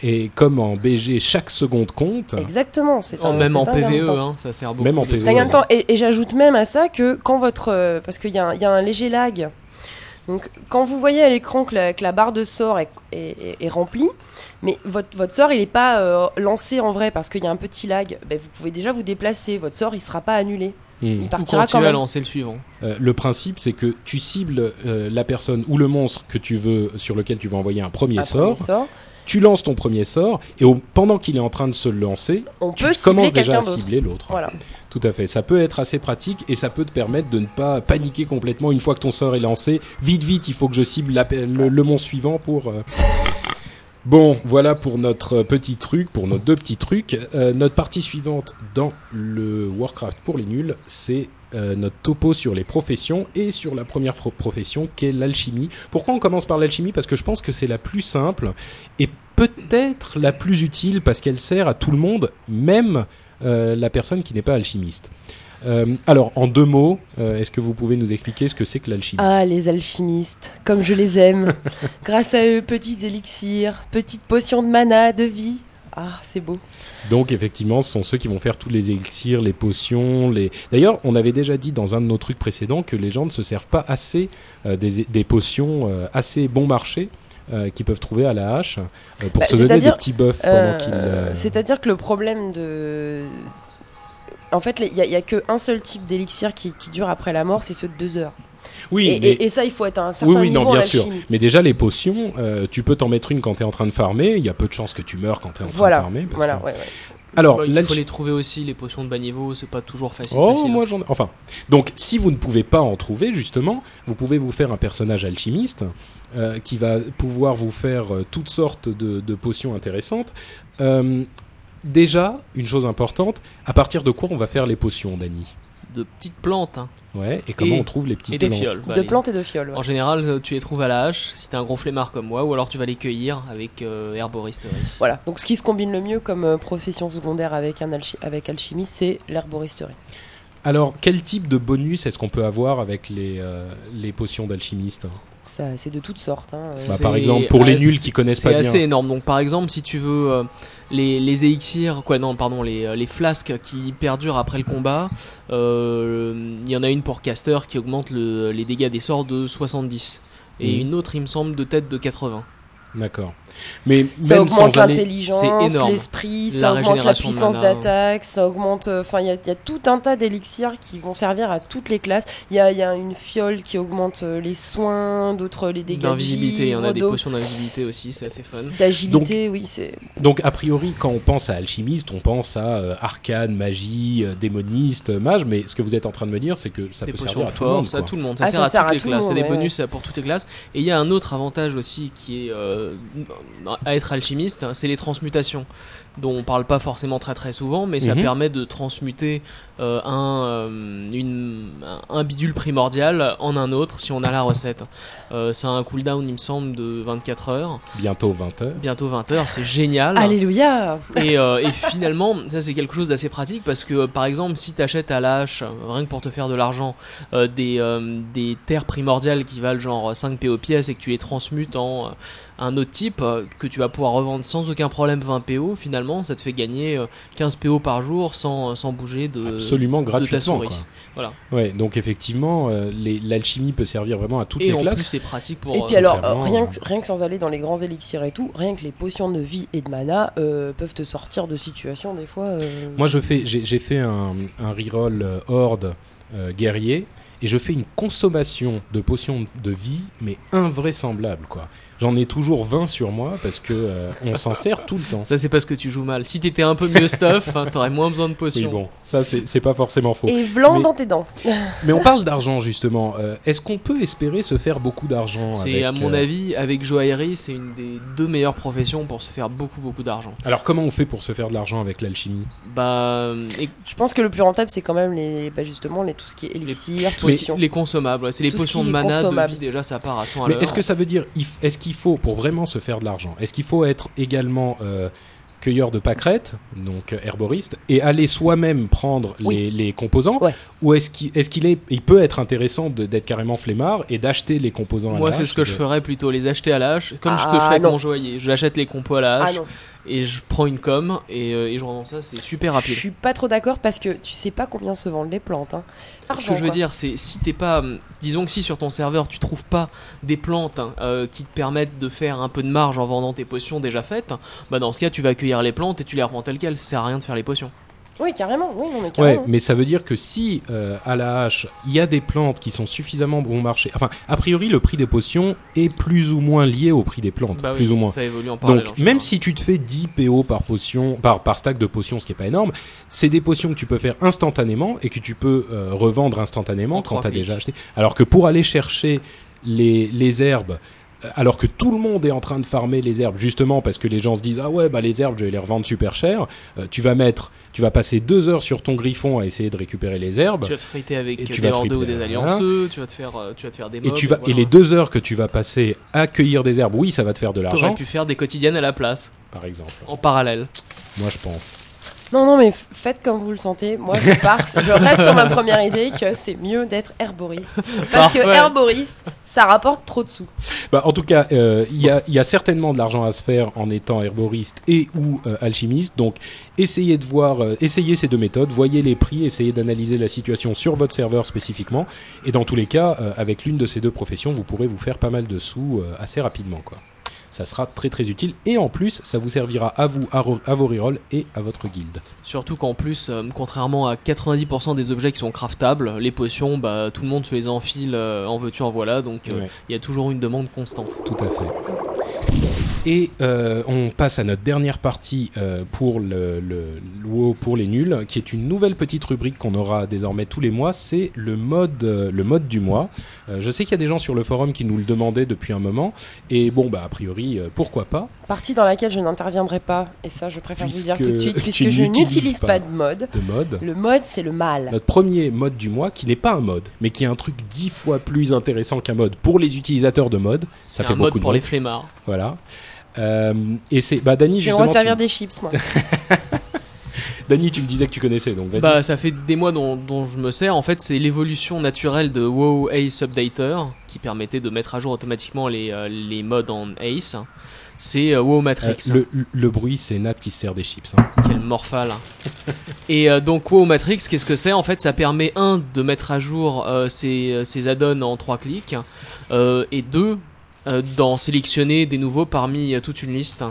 Et comme en BG chaque seconde compte, Exactement, c'est Oh, même en PVE, temps. hein, ça sert beaucoup. Même en PVE, un ouais. temps. Et, et j'ajoute même à ça que quand votre. euh, parce qu'il y, a un- il y a un léger lag. Donc, quand vous voyez à l'écran que la, que la barre de sort est, est- est- est remplie, mais votre, votre sort il n'est pas euh, lancé en vrai parce qu'il y a un petit lag, ben, vous pouvez déjà vous déplacer. Votre sort il sera pas annulé. hmm, Il partira quand continuer à même. lancer le suivant. Euh, le principe, c'est que tu cibles euh, la personne ou le monstre que tu veux, sur lequel tu veux envoyer un premier Un sort. premier sort. Tu lances ton premier sort et au- pendant qu'il est en train de se lancer, On tu peut commences déjà à cibler l'autre. Voilà. Tout à fait. Ça peut être assez pratique et ça peut te permettre de ne pas paniquer complètement une fois que ton sort est lancé. Vite, vite, il faut que je cible la- le, le monstre suivant pour. euh. Bon, voilà pour notre petit truc, pour nos deux petits trucs. Euh, notre partie suivante dans le Warcraft pour les nuls, c'est euh, notre topo sur les professions et sur la première profession qu'est l'alchimie. Pourquoi on commence par l'alchimie? Parce que je pense que c'est la plus simple et peut-être la plus utile parce qu'elle sert à tout le monde, même euh, la personne qui n'est pas alchimiste. Euh, alors, en deux mots, euh, est-ce que vous pouvez nous expliquer ce que c'est que l'alchimie? Ah, les alchimistes, comme je les aime. Grâce à eux, petits élixirs, petites potions de mana, de vie. Ah, c'est beau. Donc effectivement, ce sont ceux qui vont faire tous les élixirs, les potions. Les... D'ailleurs, on avait déjà dit dans un de nos trucs précédents que les gens ne se servent pas assez euh, des, des potions euh, assez bon marché. euh, qu'ils peuvent trouver à la hache pour Bah, se donner des petits buffs pendant qu'ils C'est-à-dire que le problème de. En fait, il n'y a, qu'un seul type d'élixir qui, qui dure après la mort, c'est ceux de deux heures. Oui et, mais- et- et ça, il faut être un certain oui, oui, niveau non, en bien sûr. Mais déjà, les potions, euh, tu peux t'en mettre une quand tu es en train de farmer. Il y a peu de chances que tu meurs quand tu es en train de farmer. parce voilà, que- ouais, ouais. Alors, Bah, il faut les trouver aussi, les potions de bas niveau, c'est pas toujours facile. Oh, facile. moi j'en ai. Enfin, donc si vous ne pouvez pas en trouver, justement, vous pouvez vous faire un personnage alchimiste euh, qui va pouvoir vous faire euh, toutes sortes de, de potions intéressantes. Euh, déjà, une chose importante, à partir de quoi on va faire les potions, Dani De petites plantes hein, Ouais, et comment Et- on trouve les petites et des plantes fioles. Bah, de les- plantes et de fioles. ouais. En général, euh, tu les trouves à la hache si t'es un gros flemmard comme moi, ou alors tu vas les cueillir avec euh, herboristerie. Voilà. Donc, ce qui se combine le mieux comme euh, profession secondaire avec, un alchi- avec alchimie, c'est l'herboristerie. Alors, quel type de bonus est-ce qu'on peut avoir avec les, euh, les potions d'alchimiste? C'est de toutes sortes. hein. Bah, C'est par exemple, pour les assez- nuls qui connaissent pas C'est bien. assez énorme. Donc, par exemple, si tu veux euh, les, les élixirs, quoi, non, pardon, les, euh, les flasques qui perdurent après le combat, euh, il y en a une pour caster qui augmente le- les dégâts des sorts de 70. Et Mhm. une autre, il me semble, de tête de 80. D'accord. Mais Ça même augmente l'intelligence, l'esprit, La ça augmente la puissance d'attaque, ça augmente. euh, Enfin, il y, a- il y a tout un tas d'élixirs qui vont servir à toutes les classes. Il y a, il y a une fiole qui augmente euh, les soins, d'autres les dégâts D'invisibilité, il y en a des potions d'invisibilité aussi, c'est assez fun. D'agilité, oui, c'est. Donc, a priori, quand on pense à alchimiste, on pense à euh, arcane, magie, euh, démoniste, mage, mais ce que vous êtes en train de me dire, c'est que ça des peut servir à tout le monde. à tout le monde. Ça Ah, sert ça à sert toutes à les tout classes. C'est des ouais, bonus pour toutes les classes. Et il y a un autre avantage aussi qui est euh, à être alchimiste, c'est les transmutations, dont on parle pas forcément très très souvent, mais ça Mhm. permet de transmuter euh, un, euh, une, un bidule primordial en un autre si on a la recette. Euh, c'est un cooldown, il me semble, de 24 heures, Bientôt 20 heures. bientôt 20 heures, c'est génial. Alléluia Et, euh, et finalement, ça c'est quelque chose d'assez pratique parce que euh, par exemple, si tu achètes à la hache, euh, rien que pour te faire de l'argent, euh, des, euh, des terres primordiales qui valent genre 5 PO pièces et que tu les transmutes en euh, un autre type euh, que tu vas pouvoir revendre sans aucun problème 20 PO, finalement ça te fait gagner euh, 15 PO par jour sans, sans bouger de. Absolument de ta gratuitement. souris. quoi. Voilà. Ouais, donc effectivement, euh, les- l'alchimie peut servir vraiment à toutes Et les en classes. plus, c'est pratique pour. Et euh, puis alors, euh, rien, euh, que, rien que sans aller dans les grands élixirs et tout, rien que les potions de vie et de mana euh, peuvent te sortir de situations des fois. euh, Moi, je fais, j'ai fait un, un reroll euh, horde euh, guerrier et je fais une consommation de potions de vie, mais invraisemblable, quoi. J'en ai toujours 20 sur moi parce que euh, on s'en sert tout le temps. Ça, c'est parce que tu joues mal. Si t'étais un peu mieux stuff, hein, t'aurais moins besoin de Oui, potions. bon, ça c'est c'est pas forcément faux. Et blanc Mais- dans tes dents. Mais on parle d'argent justement. Euh, Est-ce qu'on peut espérer se faire beaucoup d'argent C'est à mon euh, avis, avec joaillerie, c'est une des deux meilleures professions pour se faire beaucoup beaucoup d'argent. Alors comment on fait pour se faire de l'argent avec l'alchimie? Bah, et Je pense que le plus rentable, c'est quand même les, bah justement les, tout ce qui est élixir, tout ce qui- potions. les consommables, ouais, c'est les Tout potions de mana de vie déjà ça part à 100 à Mais est-ce que ça veut dire, est-ce qu'il faut, pour vraiment se faire de l'argent, est-ce qu'il faut être également euh, cueilleur de pâquerettes, donc euh, herboriste, et aller soi-même prendre Oui. les, les composants Ouais. Ou est-ce qu'il est, qu'il est, il peut être intéressant de- d'être carrément flemmard et d'acheter les composants à Moi, c'est ce que de- je ferais plutôt, les acheter à hache, comme ce que je Ah, fais avec mon joaillier. Je l'achète les compos à Ah non, et je prends une com et, euh, et je revends ça, c'est super je rapide. suis pas trop d'accord parce que tu sais pas combien se vendent les plantes. Hein. Ce que je veux quoi. dire, c'est si t'es pas, hum, disons que si sur ton serveur tu trouves pas des plantes hein, euh, qui te permettent de faire un peu de marge en vendant tes potions déjà faites, bah dans ce cas tu vas accueillir les plantes et tu les revends telles quelles. Ça sert à rien de faire les potions. Oui, carrément. Oui, non, mais Ouais, carrément. mais ça veut dire que si euh, à la hache il y a des plantes qui sont suffisamment bon marché, enfin a priori le prix des potions est plus ou moins lié au prix des plantes, Bah oui, plus ou moins. Ça évolue en parallèle. en Donc, même si tu te fais 10 PO par potion, par, par stack de potions, ce qui est pas énorme, c'est des potions que tu peux faire instantanément et que tu peux euh, revendre instantanément En quand tu as clics. déjà acheté. Alors que pour aller chercher les, les herbes, alors que tout le monde est en train de farmer les herbes, justement parce que les gens se disent ah ouais bah les herbes je vais les revendre super cher, euh, tu vas mettre, tu vas passer deux heures sur ton griffon à essayer de récupérer les herbes. tu vas te friter avec Et des vas te hordeux ou des allianceux, tu vas te faire, euh, tu vas te faire des Et, mobs. tu vas, et les deux heures que tu vas passer à cueillir des herbes, oui, ça va te faire de T'aurais l'argent, pu faire des quotidiennes à la place, par exemple. en parallèle. Moi, je pense. Non, non, mais faites comme vous le sentez. Moi, je pars, je reste sur ma première idée que c'est mieux d'être herboriste. Parce que herboriste, ça rapporte trop de sous. Bah, en tout cas, euh, il y, a, il y a certainement de l'argent à se faire en étant herboriste et ou euh, alchimiste. Donc, essayez de voir, euh, essayez ces deux méthodes, voyez les prix, essayez d'analyser la situation sur votre serveur spécifiquement. Et dans tous les cas, euh, avec l'une de ces deux professions, vous pourrez vous faire pas mal de sous euh, assez rapidement, quoi. Ça sera très très utile et en plus, ça vous servira à vous, à, vos rerolls et à votre guilde. Surtout qu'en plus, euh, contrairement à 90% des objets qui sont craftables, les potions, bah, tout le monde se les enfile euh, en veux-tu en voilà, donc euh, il Ouais. y a toujours une demande constante. Tout à fait. Et euh, on passe à notre dernière partie euh, pour le, le, le WoW pour les nuls, qui est une nouvelle petite rubrique qu'on aura désormais tous les mois. C'est le mode, euh, le mode du mois. Euh, je sais qu'il y a des gens sur le forum qui nous le demandaient depuis un moment. Et bon, bah a priori, euh, pourquoi pas Partie dans laquelle je n'interviendrai pas, et ça, je préfère vous le dire tout de suite, puisque je n'utilise pas. pas de mode. de mode. Le mode, c'est le mal. Notre premier mode du mois, qui n'est pas un mode, mais qui est un truc dix fois plus intéressant qu'un mode pour les utilisateurs de mode. Ça fait un beaucoup mode de pour monde. les flemmards. Voilà. Euh, et c'est bah Dani Je vais resservir tu- des chips, moi. Dani, tu me disais que tu connaissais, donc vas-y. Bah, ça fait des mois dont, dont je me sers. En fait, c'est l'évolution naturelle de WoW Ace Updater qui permettait de mettre à jour automatiquement les, euh, les modes en Ace. C'est euh, WoW Euh, Matrix. le, le bruit, c'est Nat qui se sert des chips. hein. Quel morphal. Et euh, donc WoW Matrix, qu'est-ce que c'est? En fait, ça permet un de mettre à jour euh, ses, ses add-ons en trois clics, euh, et deux d'en sélectionner des nouveaux parmi euh, toute une liste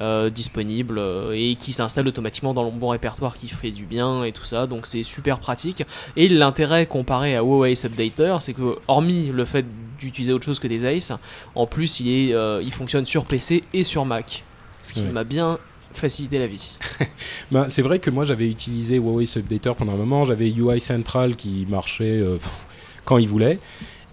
euh, disponible euh, et qui s'installe automatiquement dans le bon répertoire qui fait du bien et tout ça. Donc c'est super pratique. Et l'intérêt comparé à Ace Updater, c'est que hormis le fait d'utiliser autre chose que des Ace, en plus il est, euh, il fonctionne sur PC et sur Mac, ce qui Ouais. m'a bien facilité la vie. Bah, c'est vrai que moi, j'avais utilisé Huawei Updater pendant un moment. J'avais UI Central qui marchait euh, pff, quand il voulait.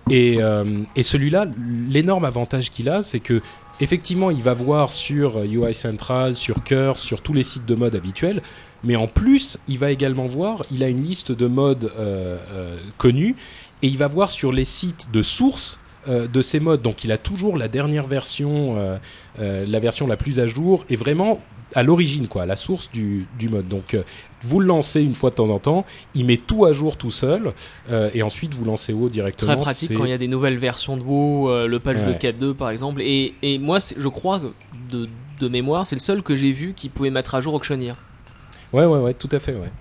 Et, euh, et celui-là, l'énorme avantage qu'il a, c'est que effectivement, il va voir sur UI Central, sur Curse, sur tous les sites de mode habituels. Mais en plus, il va également voir, il a une liste de modes euh, euh, connus et il va voir sur les sites de source de ces modes. Donc, il a toujours la dernière version, la version la plus à jour et vraiment à l'origine, quoi, à la source du, du mode. Donc, euh, vous le lancez une fois de temps en temps, il met tout à jour tout seul euh, et ensuite vous lancez WoW directement. Très pratique quand il y a des nouvelles versions de WoW, euh, le patch Ouais. de 4.2 par exemple. Et, et moi, je crois, que de, de mémoire, c'est le seul que j'ai vu qui pouvait mettre à jour Auctioneer. Ouais, ouais, ouais, tout à fait, ouais.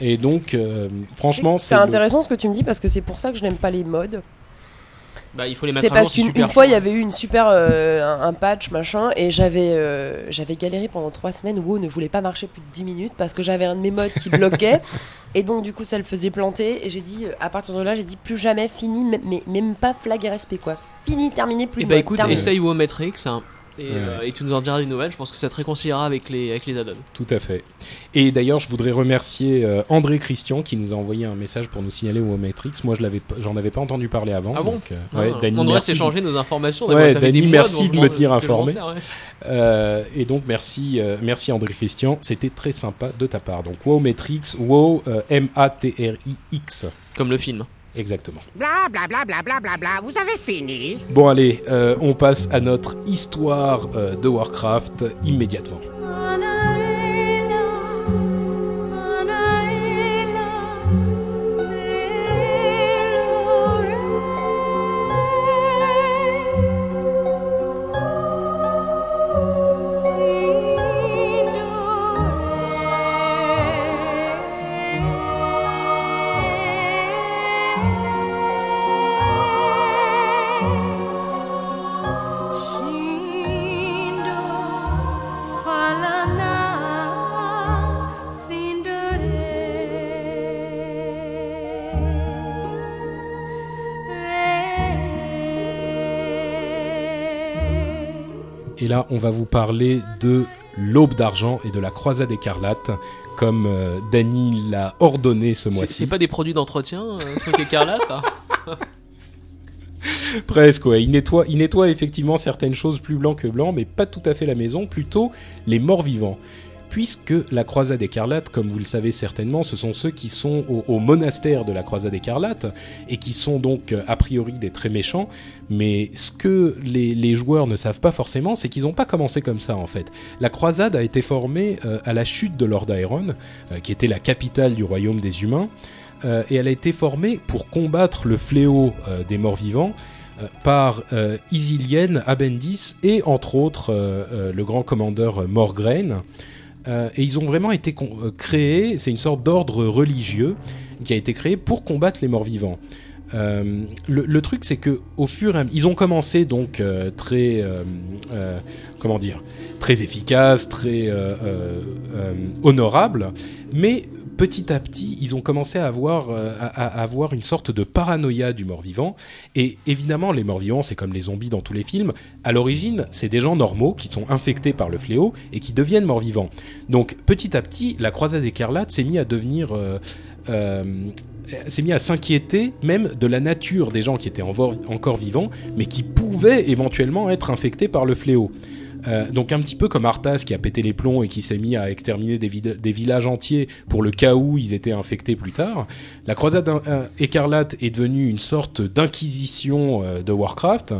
Et donc, euh, franchement, C'est le- intéressant ce que tu me dis parce que c'est pour ça que je n'aime pas les modes. Bah, il faut les mettre C'est parce qu'une fois, il y chiant. avait eu une super euh, un, un patch machin et j'avais euh, j'avais galéré pendant trois semaines où WoW ne voulait pas marcher plus de 10 minutes parce que j'avais un de mes modes qui bloquait et donc du coup ça le faisait planter et j'ai dit euh, à partir de là j'ai dit plus jamais fini mais, même pas flag et respect quoi fini terminé plus Et de bah mode, écoute, terminé. essaye WoW Matrix. hein, et, Ouais. euh, et tu nous en diras des nouvelles. Je pense que ça te réconciliera avec les, avec les add-ons. Tout à fait. Et d'ailleurs, je voudrais remercier euh, André Christian qui nous a envoyé un message pour nous signaler au Matrix. Moi, je l'avais, j'en avais pas entendu parler avant. Ah bon donc, euh, Ah, ouais, on devrait s'échanger nos informations. Ouais, ça mois merci de me tenir informé. sers. Euh, et donc, merci, merci André Christian. C'était très sympa de ta part. Donc, WoW Matrix, WoW M-A-T-R-I-X. Comme le film. Exactement. Bla bla bla bla bla bla bla, vous avez fini Bon, allez, euh, on passe à notre histoire euh, de Warcraft immédiatement. Là, on va vous parler de l'aube d'argent et de la croisade écarlate, comme euh, Dany l'a ordonné ce mois-ci. c'est pas des produits d'entretien, un truc écarlate hein Presque, ouais. Il nettoie, il nettoie effectivement certaines choses plus blanc que blanc, mais pas tout à fait la maison, plutôt les morts vivants. Puisque la croisade écarlate, comme vous le savez certainement, ce sont ceux qui sont au, monastère de la croisade écarlate et qui sont donc euh, a priori des très méchants. Mais ce que les, joueurs ne savent pas forcément, c'est qu'ils n'ont pas commencé comme ça en fait. La croisade a été formée euh, à la chute de Lord Iron, euh, qui était la capitale du royaume des humains, et elle a été formée pour combattre le fléau des morts-vivants euh, par Isilien, Abendis et entre autres le grand commandeur Morgraine. Euh, et ils ont vraiment été euh, créés, c'est une sorte d'ordre religieux qui a été créé pour combattre les morts-vivants. Euh, le, truc, c'est que au fur et à ils ont commencé donc euh, très, euh, comment dire, très efficace, très honorable, mais petit à petit, ils ont commencé à avoir, à, avoir une sorte de paranoïa du mort-vivant. Et évidemment, les morts-vivants, c'est comme les zombies dans tous les films. À l'origine, c'est des gens normaux qui sont infectés par le fléau et qui deviennent morts-vivants. Donc, petit à petit, la croisade écarlate s'est mis à devenir s'est mis à s'inquiéter même de la nature des gens qui étaient encore vivants, mais qui pouvaient éventuellement être infectés par le fléau. Euh, donc un petit peu comme Arthas qui a pété les plombs et qui s'est mis à exterminer des, villages entiers pour le cas où ils étaient infectés plus tard. La croisade euh, écarlate est devenue une sorte d'inquisition euh, de Warcraft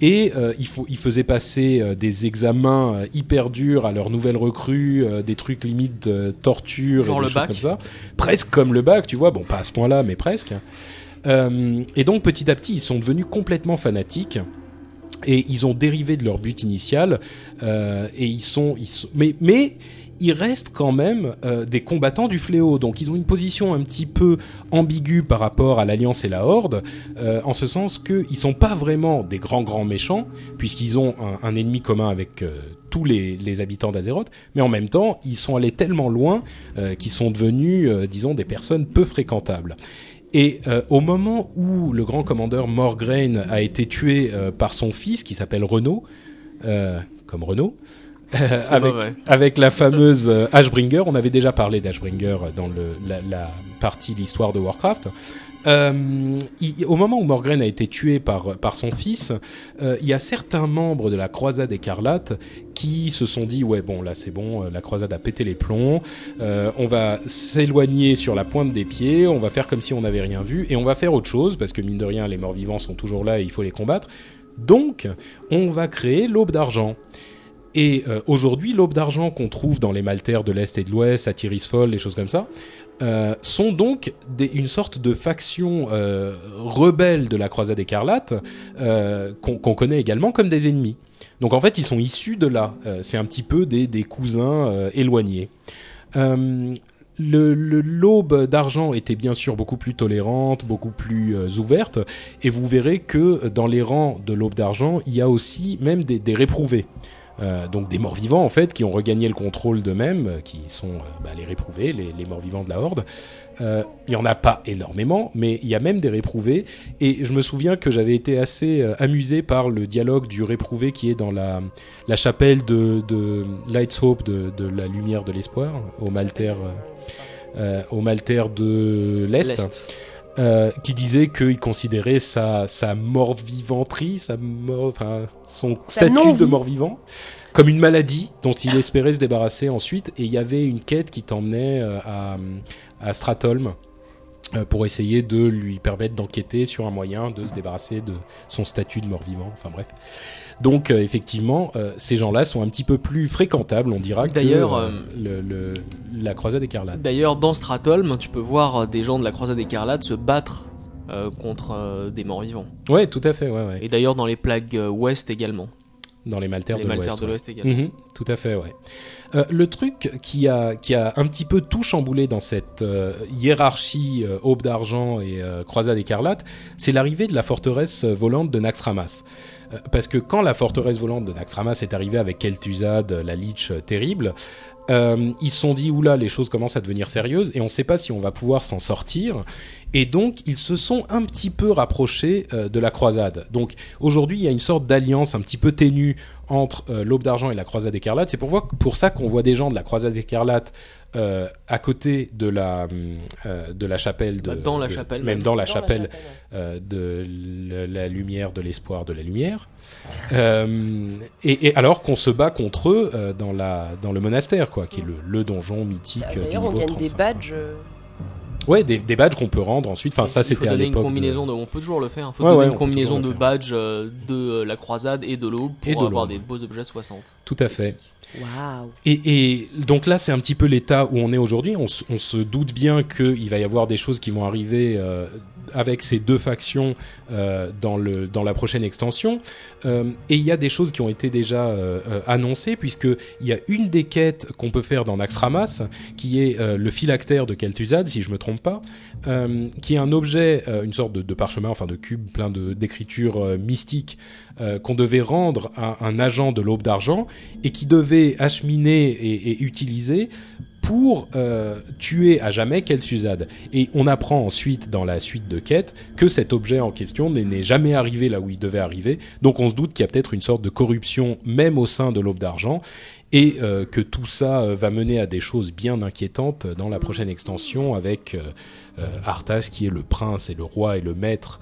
et euh, il, faut, il faisait passer euh, des examens euh, hyper durs à leurs nouvelles recrues, des trucs limite torture, Genre et des le choses bac. comme ça. Presque comme le bac, tu vois. Bon, pas à ce point-là, mais presque. Et donc petit à petit, ils sont devenus complètement fanatiques. Et ils ont dérivé de leur but initial. euh, mais, ils restent quand même euh, des combattants du fléau. Donc ils ont une position un petit peu ambiguë par rapport à l'Alliance et la Horde, euh, en ce sens qu'ils sont pas vraiment des grands grands méchants, puisqu'ils ont un, ennemi commun avec tous les, les habitants d'Azeroth, mais en même temps, ils sont allés tellement loin qu'ils sont devenus, disons, des personnes peu fréquentables. Et euh, au moment où le grand commandeur Morgraine a été tué euh, par son fils, qui s'appelle Renaud, euh, comme Renaud, avec, la fameuse Ashbringer, on avait déjà parlé d'Ashbringer dans le, la, la partie l'histoire de Warcraft. Euh, au moment où Morgraine a été tué par, par son fils, euh, il y a certains membres de la croisade écarlate qui se sont dit ouais bon là c'est bon, euh, la croisade a pété les plombs, on va s'éloigner sur la pointe des pieds, on va faire comme si on n'avait rien vu et on va faire autre chose parce que mine de rien les morts vivants sont toujours là et il faut les combattre. Donc on va créer l'aube d'argent. Et euh, aujourd'hui, l'aube d'argent qu'on trouve dans les Maltaires de l'Est et de l'Ouest, à Tirisfol, les choses comme ça, euh, sont donc une sorte de faction euh, rebelle de la croisade écarlate qu'on connaît également comme des ennemis. Donc en fait, ils sont issus de là. C'est un petit peu des, cousins éloignés. L'aube d'argent était bien sûr beaucoup plus tolérante, beaucoup plus ouverte, et vous verrez que dans les rangs de l'aube d'argent, il y a aussi même des réprouvés. Euh, donc des morts-vivants en fait qui ont regagné le contrôle d'eux-mêmes, euh, qui sont euh, bah, les réprouvés, les, morts-vivants de la Horde. Il y en a pas énormément, mais il y a même des réprouvés. Et je me souviens que j'avais été assez amusé par le dialogue du réprouvé qui est dans la, chapelle de, Light's Hope, de, de la lumière de l'espoir, au euh, au Maltaire de L'Est. Euh, qui disait qu'il considérait sa, sa mort-vivanterie, sa mort, enfin, son Sa statut de non-vie. mort-vivant, comme une maladie dont il espérait se débarrasser ensuite. Et il y avait une quête qui t'emmenait euh, à, à Stratholm euh, pour essayer de lui permettre d'enquêter sur un moyen de se débarrasser de son statut de mort-vivant. Enfin bref. Donc euh, effectivement, euh, ces gens-là sont un petit peu plus fréquentables, on dira, que D'ailleurs, euh, le, le- la croisade écarlate. D'ailleurs, dans Stratholm, tu peux voir des gens de la croisade écarlate se battre contre des morts vivants. Ouais, tout à fait, ouais, ouais. Et d'ailleurs, dans les plagues ouest également. Dans les Maltaires les de l'Ouest. de ouais. l'ouest également. Mhm, tout à fait, ouais. Euh, le truc qui a, qui a un petit peu tout chamboulé dans cette euh, hiérarchie euh, Aube d'Argent et Croisade Écarlate, c'est l'arrivée de la forteresse volante de Naxxramas. Euh, parce que quand la forteresse volante de Naxxramas est arrivée avec Kel'Thuzad, euh, la Lich euh, terrible, ils se sont dit oula les choses commencent à devenir sérieuses et on ne sait pas si on va pouvoir s'en sortir et donc ils se sont un petit peu rapprochés euh, de la croisade donc aujourd'hui il y a une sorte d'alliance un petit peu ténue entre euh, l'Aube d'Argent et la Croisade écarlate. C'est pour, ça qu'on voit des gens de la Croisade écarlate euh, à côté de la, euh, de la chapelle. De, Bah, dans la de- chapelle Même même. dans la Dans chapelle euh, de la lumière, de l'espoir, de la lumière. Euh, et, et alors qu'on se bat contre eux euh, dans, la, dans le monastère, quoi, qui est le, le donjon mythique. Ah, euh, du D'ailleurs, on gagne des 35. badges. Ouais, des, des badges qu'on peut rendre ensuite. Enfin, ça, c'était à une l'époque. de- combinaison de... On peut toujours le faire. Il faut Ouais, donner ouais, une combinaison de badges euh, de euh, la croisade et de l'aube Et pour de avoir des beaux objets 60. Tout à fait. Waouh. Et, et donc là, c'est un petit peu l'état où on est aujourd'hui. On se doute bien qu'il va y avoir des choses qui vont arriver euh, avec ces deux factions euh, dans, le, dans la prochaine extension. Euh, et il y a des choses qui ont été déjà euh, annoncées, puisqu'il y a une des quêtes qu'on peut faire dans Naxxramas, qui est le phylactère de Kel'Thuzad, si je me trompe pas, qui est un objet, une sorte de, parchemin, enfin de cube plein d'écritures mystiques, qu'on devait rendre à un agent de l'aube d'argent, et qui devait acheminer et utiliser pour euh, tuer à jamais Kel'Thuzad. Et on apprend ensuite dans la suite de quête que cet objet en question n'est jamais arrivé là où il devait arriver. Donc on se doute qu'il y a peut-être une sorte de corruption même au sein de l'aube d'argent et euh, que tout ça euh, va mener à des choses bien inquiétantes dans la prochaine extension avec Arthas qui est le prince et le roi et le maître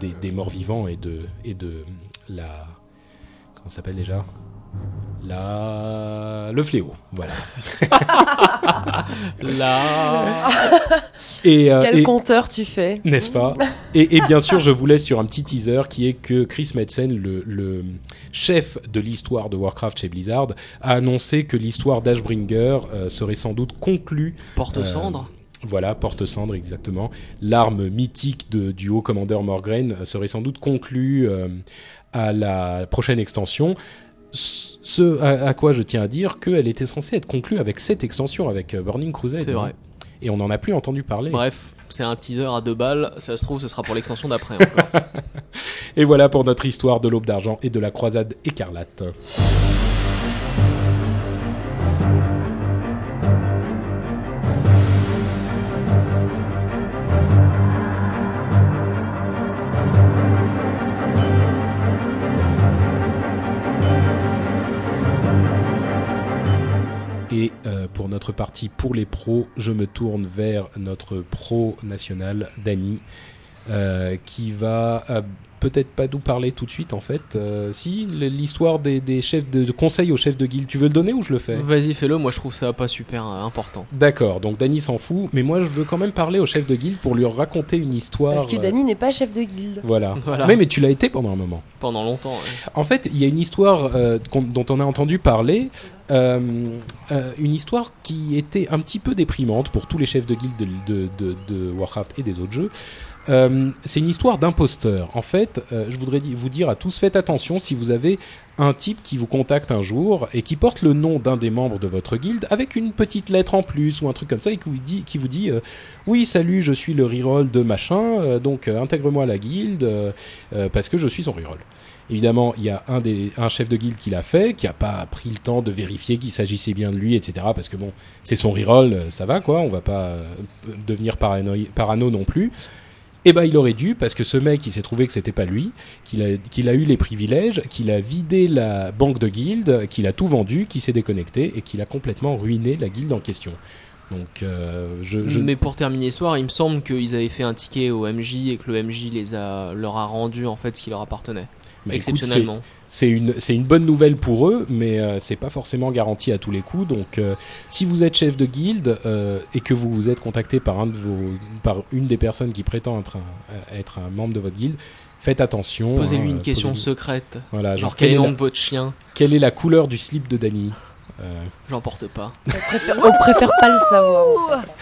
des, des morts vivants et de, et de la... Comment s'appelle déjà? La... Le fléau, voilà. Là. Et, euh, Quel et- compteur tu fais? N'est-ce pas? Et, et bien sûr, je vous laisse sur un petit teaser qui est que Chris Metzen, le, le chef de l'histoire de Warcraft chez Blizzard, a annoncé que l'histoire d'Ashbringer euh, serait sans doute conclue. Porte Euh, cendre. Voilà, porte-cendre exactement. L'arme mythique de, du haut commandeur Morgraine euh, serait sans doute conclue euh, à la prochaine extension. Ce à, à quoi je tiens à dire qu'elle était censée être conclue avec cette extension, avec euh, Burning Crusade. C'est vrai. Et on n'en a plus entendu parler. Bref, c'est un teaser à deux balles. Ça se trouve, ce sera pour l'extension d'après encore. Et voilà pour notre histoire de l'aube d'argent et de la croisade écarlate. Et euh, pour notre partie pour les pros, je me tourne vers notre pro national, Dany, euh, qui va euh, peut-être pas nous parler tout de suite en fait. Euh, si, l'histoire des, des chefs de, de conseil aux chefs de guilde, tu veux le donner ou je le fais? Vas-y, fais-le. Moi, je trouve ça pas super euh, important. D'accord, donc Dany s'en fout, mais moi je veux quand même parler au chef de guilde pour lui raconter une histoire. Parce que euh, Dany n'est pas chef de guilde. Voilà. Voilà. Mais, mais tu l'as été pendant un moment. Pendant longtemps. ouais. En fait, il y a une histoire euh, dont on a entendu parler, euh, euh, une histoire qui était un petit peu déprimante pour tous les chefs de guilde de, de- de- de Warcraft et des autres jeux. Euh, c'est une histoire d'imposteur. En fait, euh, je voudrais vous dire à tous, faites attention si vous avez un type qui vous contacte un jour et qui porte le nom d'un des membres de votre guilde avec une petite lettre en plus ou un truc comme ça et qui vous dit, qui vous dit euh, oui salut je suis le reroll de machin donc intègre-moi à la guilde parce que je suis son reroll. Évidemment, il y a un, chef de guilde qui l'a fait, qui a pas pris le temps de vérifier qu'il s'agissait bien de lui, etc. Parce que bon, c'est son reroll, ça va quoi, on va pas devenir parano, parano non plus. Et ben il aurait dû, parce que ce mec, il s'est trouvé que c'était pas lui, qu'il a, a eu les privilèges, qu'il a vidé la banque de guilde, qu'il a tout vendu, qu'il s'est déconnecté et qu'il a complètement ruiné la guilde en question. Donc, euh, je, je- Mais pour terminer l'histoire, il me semble qu'ils avaient fait un ticket au MJ et que le MJ les a, leur a rendu en fait ce qui leur appartenait. Bah, exceptionnellement. c'est une, c'est une bonne nouvelle pour eux, mais euh, c'est pas forcément garanti à tous les coups. Donc, euh, si vous êtes chef de guilde euh, et que vous vous êtes contacté par un de vos, par une des personnes qui prétend être un, être un membre de votre guilde, faites attention. Posez-lui hein, une euh, question secrète. Voilà, genre, Genre, quel est le quelle, nom est de la, votre chien quelle est la couleur du slip de Danny? Euh, J'en porte pas. On préfère, on préfère pas le savoir.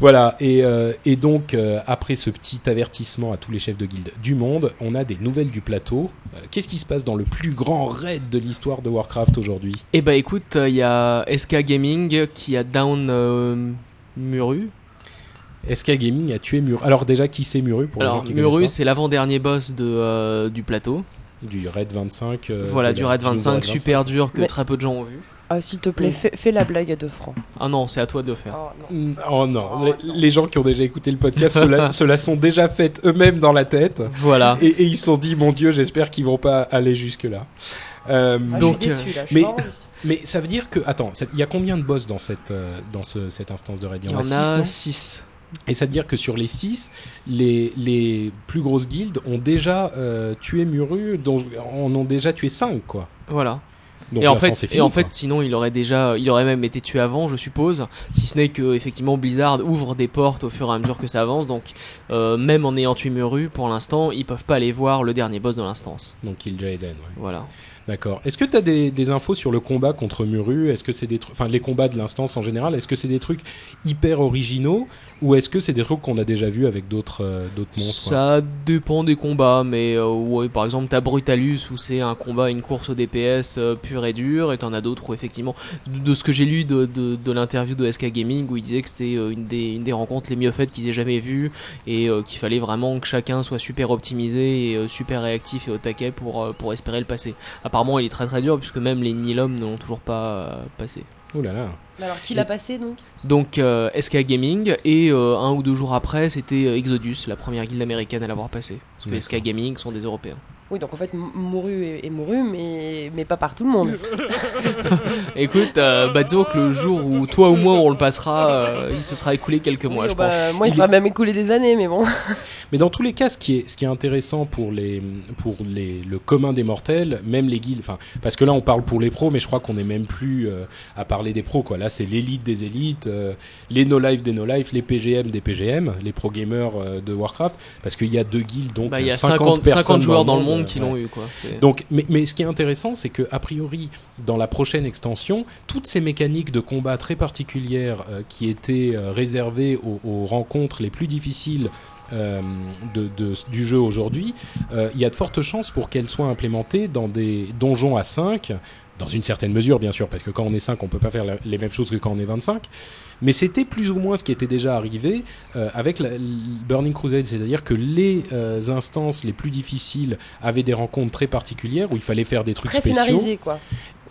Voilà, et, euh, et donc euh, après ce petit avertissement à tous les chefs de guilde du monde, on a des nouvelles du plateau. Euh, Qu'est-ce qui se passe dans le plus grand raid de l'histoire de Warcraft aujourd'hui? Eh bah écoute, il y a SK Gaming qui a down euh, Muru. SK Gaming a tué Muru. Alors déjà, qui c'est Muru pour les gens Alors qui Muru, c'est l'avant-dernier boss de, euh, du plateau. Du raid 25. euh, voilà, du raid du nouveau 25, super dur que Mais- très peu de gens ont vu. Ah, s'il te plaît, fais, fais la blague à 2 francs. Ah non, c'est à toi de le faire. Oh, non. Mm, Oh non, les, les gens qui ont déjà écouté le podcast se la, se la sont déjà faites eux-mêmes dans la tête. Voilà. Et, et ils se sont dit, mon Dieu, j'espère qu'ils vont pas aller jusque-là. Euh, Ah, Donc, je suis déçu, là, je suis mais- ça veut dire que attends, il y a combien de boss dans cette euh, dans ce- cette instance de raid Il y en six, a non 6. Et ça veut dire que sur les 6, les, les plus grosses guildes ont déjà euh, tué Muru, dont en ont déjà tué 5 quoi. Voilà. Donc et en fait, et en sinon, il aurait déjà, il aurait même été tué avant, je suppose. Si ce n'est que effectivement Blizzard ouvre des portes au fur et à mesure que ça avance. Donc, euh, même en ayant tué Muru, pour l'instant, ils peuvent pas aller voir le dernier boss de l'instance. donc Kill Jaden. ouais. Voilà. D'accord. Est-ce que tu as des, infos sur le combat contre Muru? Est-ce que c'est des enfin les combats de l'instance en général, est-ce que c'est des trucs hyper originaux ou est-ce que c'est des trucs qu'on a déjà vus avec d'autres euh, d'autres monstres Ça dépend des combats, mais euh, ouais, par exemple, t'as Brutalus où c'est un combat, une course au DPS euh, pur et dur, et t'en as d'autres où effectivement, de, ce que j'ai lu de, l'interview de SK Gaming où il disait que c'était euh, une des, rencontres les mieux faites qu'ils aient jamais vues et qu'il fallait vraiment que chacun soit super optimisé et super réactif et au taquet pour espérer le passer. Apparemment, il est très très dur puisque même les Nilom ne l'ont toujours pas euh, passé. Oh là là. Mais Alors, qui l'a passé donc? Donc euh, SK Gaming et euh, un ou deux jours après c'était Exodus, la première guilde américaine à l'avoir passé. Parce que. SK Gaming sont des Européens. Oui, donc en fait, Mouru est, est mouru, mais, mais pas par tout le monde. Écoute, euh, bah disons que le jour où toi ou moi on le passera, euh, il se sera écoulé quelques mois, Oui, je bah, pense. Moi, il Il sera même écoulé des années, mais bon. Mais dans tous les cas, ce qui est, ce qui est intéressant pour, les, pour les, le commun des mortels, même les guildes, enfin, parce que là on parle pour les pros, mais je crois qu'on n'est même plus euh, à parler des pros, quoi. Là c'est l'élite des élites, euh, les no-life des no-life, les PGM des PGM, les pro gamers euh, de Warcraft, parce qu'il y a deux guildes, donc Bah, il y a 50, 50, personnes 50 joueurs dans le monde euh, qui ouais. l'ont eu, quoi. C'est- Donc, mais, mais ce qui est intéressant, c'est que a priori, dans la prochaine extension, toutes ces mécaniques de combat très particulières euh, qui étaient euh, réservées aux, aux rencontres les plus difficiles euh, de, de- du jeu aujourd'hui, euh, il y a de fortes chances pour qu'elles soient implémentées dans des donjons à 5, dans une certaine mesure bien sûr, parce que quand on est 5, on peut pas faire la- les mêmes choses que quand on est 25. Mais c'était plus ou moins ce qui était déjà arrivé euh, avec la, Burning Crusade, c'est-à-dire que les euh, instances les plus difficiles avaient des rencontres très particulières où il fallait faire des trucs Très spéciaux. scénarisé, quoi.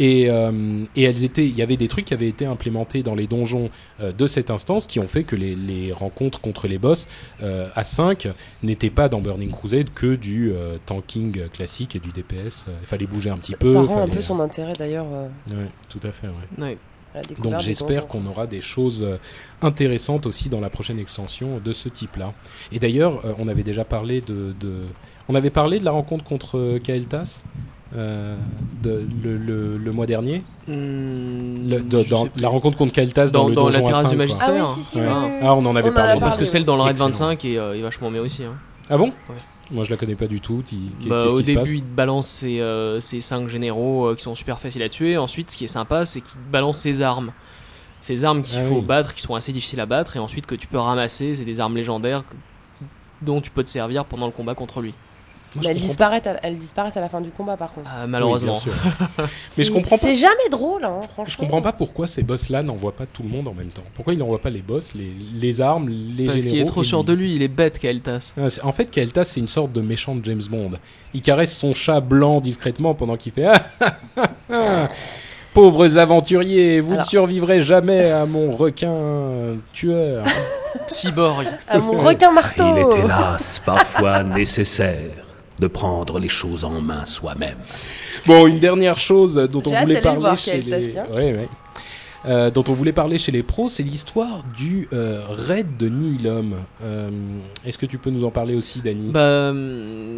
Et, euh, et elles étaient, il y avait des trucs qui avaient été implémentés dans les donjons euh, de cette instance qui ont fait que les, les rencontres contre les boss euh, à 5 n'étaient pas dans Burning Crusade que du euh, tanking classique et du DPS. Il fallait bouger un petit Ça, peu. ça rend un peu son intérêt d'ailleurs euh, Ouais, tout à fait. Ouais. Ouais. Donc j'espère qu'on aura des choses euh, intéressantes aussi dans la prochaine extension de ce type-là. Et d'ailleurs, euh, on avait déjà parlé de, de- on avait parlé de la rencontre contre euh, Kael'thas euh, de, le, le- le mois dernier. Hmm, Le- de- dans, la rencontre contre Kael'thas dans, Dans- le dans la donjon à terrasse 5, du magistère. Ah oui, si, si, Ouais. oui, oui, oui. Ah, on en avait On parlé. Parce que celle dans le raid Excellent. 25 est, euh, est vachement bien aussi. hein. Ah bon? Ouais. Moi je la connais pas du tout. Bah, au début, il te balance ses, euh, ses 5 généraux euh, qui sont super faciles à tuer. Ensuite, ce qui est sympa, c'est qu'il te balance ses armes. Ces armes qu'il Ah faut oui. battre, qui sont assez difficiles à battre, et ensuite que tu peux ramasser, c'est des armes légendaires que- dont tu peux te servir pendant le combat contre lui. Moi, Mais elles disparaissent, à, elles disparaissent à la fin du combat, par contre. Ah, malheureusement. Oui. Mais je comprends pas. C'est jamais drôle, hein, franchement. Je comprends pas pourquoi ces boss-là n'envoient pas tout le monde en même temps. Pourquoi ils n'envoient pas les boss, les, les armes, les Parce généraux qu'il est trop sûr lui de lui, il est bête, Kael'thas. Ah, En fait, Kael'thas, c'est une sorte de méchant de James Bond. Il caresse son chat blanc discrètement pendant qu'il fait ah. Pauvres aventuriers, vous Alors- ne survivrez jamais à mon requin tueur. Cyborg. À mon requin marteau Il est hélas parfois nécessaire de prendre les choses en main soi-même. Bon, une dernière chose dont on voulait parler voir, chez les... Ouais, ouais. Euh, dont on voulait parler chez les pros, c'est l'histoire du euh, raid de Nihilum. Euh, Est-ce que tu peux nous en parler aussi, Dani? Bah,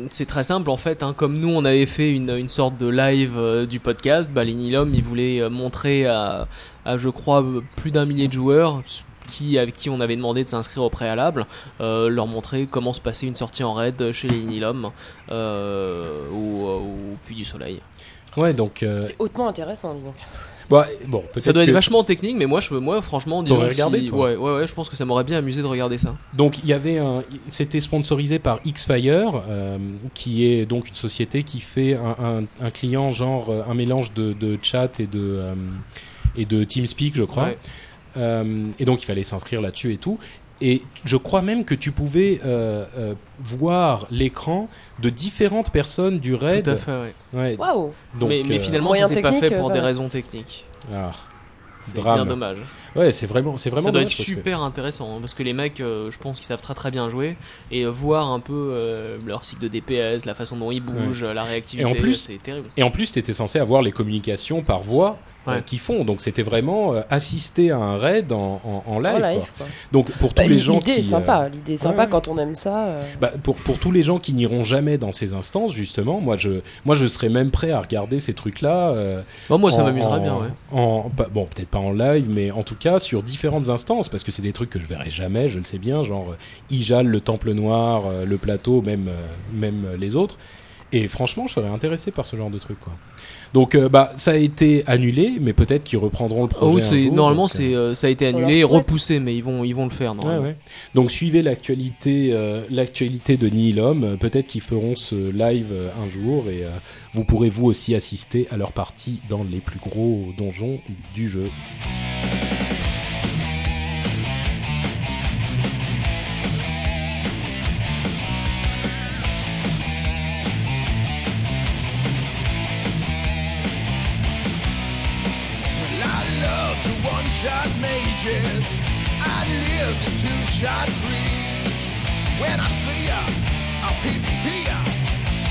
c'est très simple en fait. hein. Comme nous, on avait fait une, une sorte de live euh, du podcast, bah, les Nilom, ils voulaient euh, montrer à, à, je crois, plus d'un millier de joueurs qui, avec qui on avait demandé de s'inscrire au préalable, euh, leur montrer comment se passait une sortie en raid chez les Nilom euh, au, au Puy du Soleil. Ouais, donc... euh, C'est hautement intéressant, dis donc. bah, bon, Ça doit être que- vachement technique, mais moi, je, moi franchement, disons si- regardé, toi ouais, ouais, ouais, je pense que ça m'aurait bien amusé de regarder ça. Donc il y avait un, c'était sponsorisé par Xfire, euh, qui est donc une société qui fait un, un- un client genre euh, un mélange de, de chat et de euh, et de TeamSpeak, je crois. Ouais. Euh, et donc il fallait s'inscrire là-dessus et tout. Et je crois même que tu pouvais euh, euh, voir l'écran de différentes personnes du raid. Tout à fait, ouais. Ouais, Waouh donc, mais, mais finalement, ça s'est pas technique, fait pour des raisons techniques. ah. C'est bien dommage. Ouais, c'est vraiment, c'est vraiment ça doit être que- super intéressant hein, parce que les mecs, euh, je pense qu'ils savent très très bien jouer et voir un peu euh, leur cycle de DPS, la façon dont ils bougent, la réactivité, Et en plus- c'est terrible. Et en plus, tu étais censé avoir les communications par voix Ouais. qu'ils font. Donc, c'était vraiment euh, assister à un raid en, en- en live. En live, quoi. Donc, pour tous Bah, les gens L'idée qui. est sympa, l'idée est sympa ouais. quand on aime ça. euh. Bah, pour, pour tous les gens qui n'iront jamais dans ces instances, justement, moi je, moi je serais même prêt à regarder ces trucs-là. euh, Bon, moi, ça m'amuserait en- bien, ouais. Bon, peut-être pas en live, mais en tout cas sur différentes instances, parce que c'est des trucs que je verrai jamais, je le sais bien, genre euh, Ijal, le Temple Noir, euh, le plateau, même, euh, même euh, les autres. Et franchement, je serais intéressé par ce genre de truc, quoi. Donc, euh, bah, ça a été annulé, mais peut-être qu'ils reprendront le Oh, projet. un c'est jour, normalement donc, euh, c'est euh, ça a été annulé repoussé, mais ils vont ils vont le faire Ouais, normalement. ouais. Donc suivez l'actualité, euh, l'actualité de Nihilum. Peut-être qu'ils feront ce live euh, un jour et euh, vous pourrez vous aussi assister à leur partie dans les plus gros donjons du jeu. Mages. I live in two-shot breeze. When I see ya, I'll PvP ya.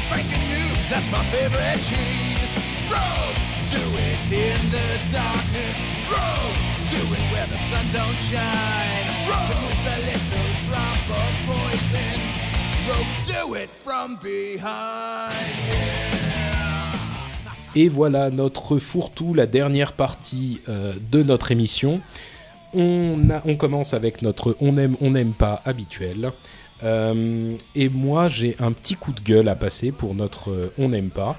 Spanking news, that's my favorite cheese. Rogues, do it in the darkness. Rogues, do it where the sun don't shine. Rogues, with a little drop of poison. Rogues, do it from behind. Et voilà notre fourre-tout, la dernière partie euh, de notre émission. On, a, on commence avec notre on aime, on n'aime pas habituel. Euh, et moi, j'ai un petit coup de gueule à passer pour notre euh, on n'aime pas.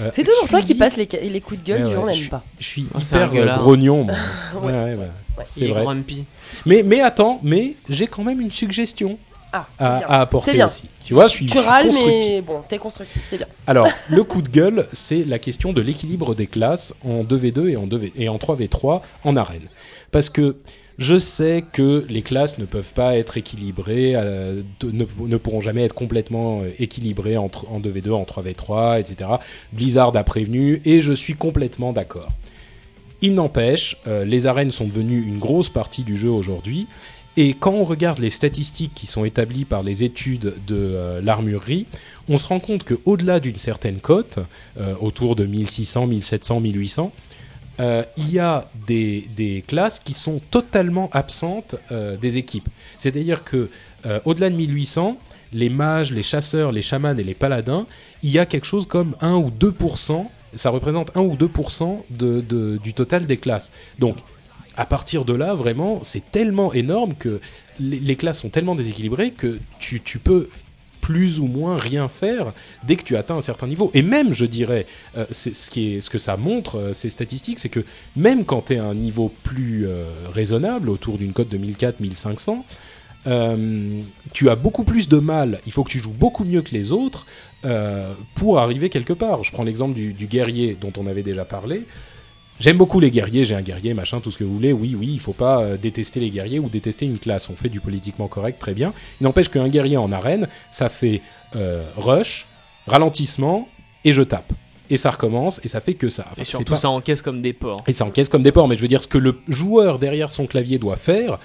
Euh, C'est toujours toi qui passe les, les coups de gueule Ouais, du on n'aime pas. Je suis c'est un hyper grognon, moi. Ouais. Ouais, ouais, ouais. Ouais. C'est Il est vrai. grumpy. Mais, mais attends, mais j'ai quand même une suggestion Ah, à, apporter bien. aussi. Tu vois, je suis, Tu je suis râles, constructif. mais bon, t'es constructif, c'est bien. Alors, le coup de gueule, c'est la question de l'équilibre des classes en 2v2 et en, 2v et en 3v3 en arène. Parce que je sais que les classes ne peuvent pas être équilibrées, euh, ne, ne pourront jamais être complètement euh, équilibrées entre, en 2v2, en 3v3, etc. Blizzard a prévenu et je suis complètement d'accord. Il n'empêche, euh, les arènes sont devenues une grosse partie du jeu aujourd'hui. Et quand on regarde les statistiques qui sont établies par les études de euh, l'armurerie, on se rend compte qu'au-delà d'une certaine cote, euh, autour de 1600, 1700, 1800, euh, il y a des, classes qui sont totalement absentes euh, des équipes. C'est-à-dire que au-delà de 1800, les mages, les chasseurs, les chamans et les paladins, il y a quelque chose comme 1 ou 2%, ça représente 1 ou 2% de, de- du total des classes. Donc, à partir de là, vraiment, c'est tellement énorme que les, classes sont tellement déséquilibrées que tu, peux plus ou moins rien faire dès que tu atteins un certain niveau. Et même, je dirais, euh, ce, que ça montre, euh, ces statistiques, c'est que même quand tu es à un niveau plus euh, raisonnable, autour d'une cote de 1400-1500, euh, tu as beaucoup plus de mal, il faut que tu joues beaucoup mieux que les autres pour arriver quelque part. Je prends l'exemple du guerrier dont on avait déjà parlé. J'aime beaucoup les guerriers, j'ai un guerrier, machin, tout ce que vous voulez. Oui, oui, il faut pas euh, détester les guerriers ou détester une classe. On fait du politiquement correct, très bien. Il n'empêche qu'un guerrier en arène, ça fait euh, rush, ralentissement et je tape. Et ça recommence et ça fait que ça. Enfin, Et surtout pas- ça encaisse comme des porcs. et ça encaisse comme des porcs. Mais je veux dire, ce que le joueur derrière son clavier doit faire,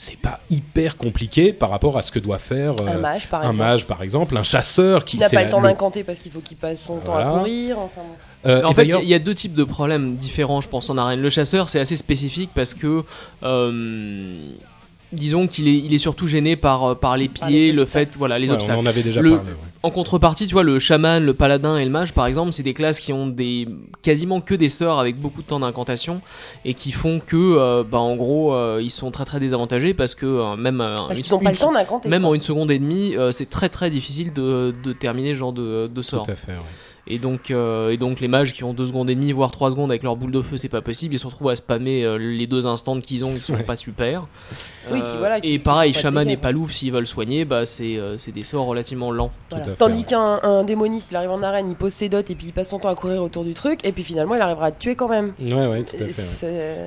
c'est pas hyper compliqué par rapport à ce que doit faire euh, un mage, par un exemple. mage, par exemple, un chasseur qui qui n'a pas le temps d'incanter parce qu'il faut qu'il passe son temps à courir. Enfin. Euh, En fait, il y d'ailleurs- a- il y a deux types de problèmes différents, je pense, en arène. Le chasseur, c'est assez spécifique parce que, euh, disons qu'il est, il est surtout gêné par, euh, par les pieds, les le obstacles. fait, voilà, les Ouais, on obstacles. en avait déjà Le- parlé. ouais. En contrepartie, tu vois, le chaman, le paladin et le mage, par exemple, c'est des classes qui ont des quasiment que des sorts avec beaucoup de temps d'incantation et qui font que, euh, bah, en gros, euh, ils sont très très désavantagés parce que euh, même une- pas le temps en une seconde et demie, euh, c'est très très difficile de, de terminer ce genre de, de sort. Tout à fait. ouais. Et donc, euh, et donc les mages qui ont deux secondes et demie, voire trois secondes avec leur boule de feu, c'est pas possible. Ils se retrouvent à spammer euh, les deux instants qu'ils ont, qui sont Ouais. pas super. Oui, qui- voilà, qui- et pareil, chaman et palouf, s'ils veulent soigner, bah c'est euh, c'est des sorts relativement lents. Voilà. Tandis qu'un un démoniste, il arrive en arène, il pose ses dots et puis il passe son temps à courir autour du truc, et puis finalement il arrivera à te tuer quand même. Ouais, ouais, tout à fait.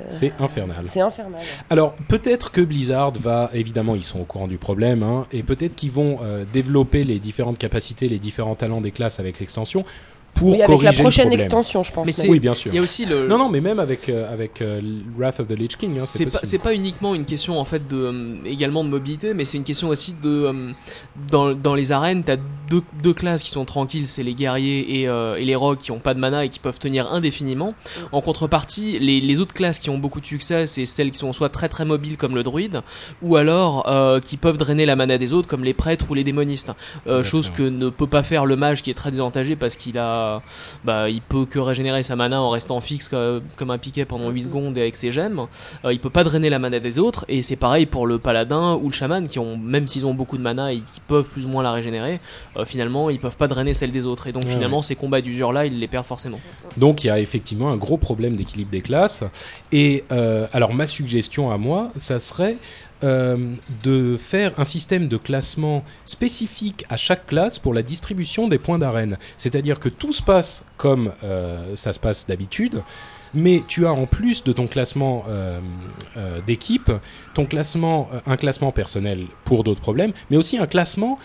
C'est infernal. c'est infernal. Alors peut-être que Blizzard va, évidemment ils sont au courant du problème, hein, et peut-être qu'ils vont euh, développer les différentes capacités, les différents talents des classes avec l'extension. Pour Oui, avec la prochaine extension, je pense. Mais Oui, bien sûr. Il y a aussi le. Non, non, mais même avec, euh, avec euh, Wrath of the Lich King, hein, c'est pas, possible. c'est pas uniquement une question en fait de euh, également de mobilité, mais c'est une question aussi de euh, dans, dans les arènes, t'as deux, deux classes qui sont tranquilles, c'est les guerriers et, euh, et les rogues qui ont pas de mana et qui peuvent tenir indéfiniment. En contrepartie, les, les autres classes qui ont beaucoup de succès, c'est celles qui sont soit très très mobiles comme le druide, ou alors euh, qui peuvent drainer la mana des autres comme les prêtres ou les démonistes. Euh, chose que ne peut pas faire le mage qui est très désavantagé parce qu'il a bah, il peut que régénérer sa mana en restant fixe co- comme un piquet pendant 8 secondes et avec ses gemmes. Euh, il peut pas drainer la mana des autres et c'est pareil pour le paladin ou le chaman qui ont même s'ils ont beaucoup de mana et qui peuvent plus ou moins la régénérer, euh, finalement ils peuvent pas drainer celle des autres et donc Ouais, finalement ces combats d'usure là ils les perdent forcément. Donc il y a effectivement un gros problème d'équilibre des classes. Et euh, alors ma suggestion à moi, ça serait euh, de faire un système de classement spécifique à chaque classe pour la distribution des points d'arène. C'est-à-dire que tout se passe comme euh, ça se passe d'habitude. Mais tu as en plus de ton classement euh, d'équipe, ton classement, un classement personnel pour d'autres problèmes, mais aussi un classement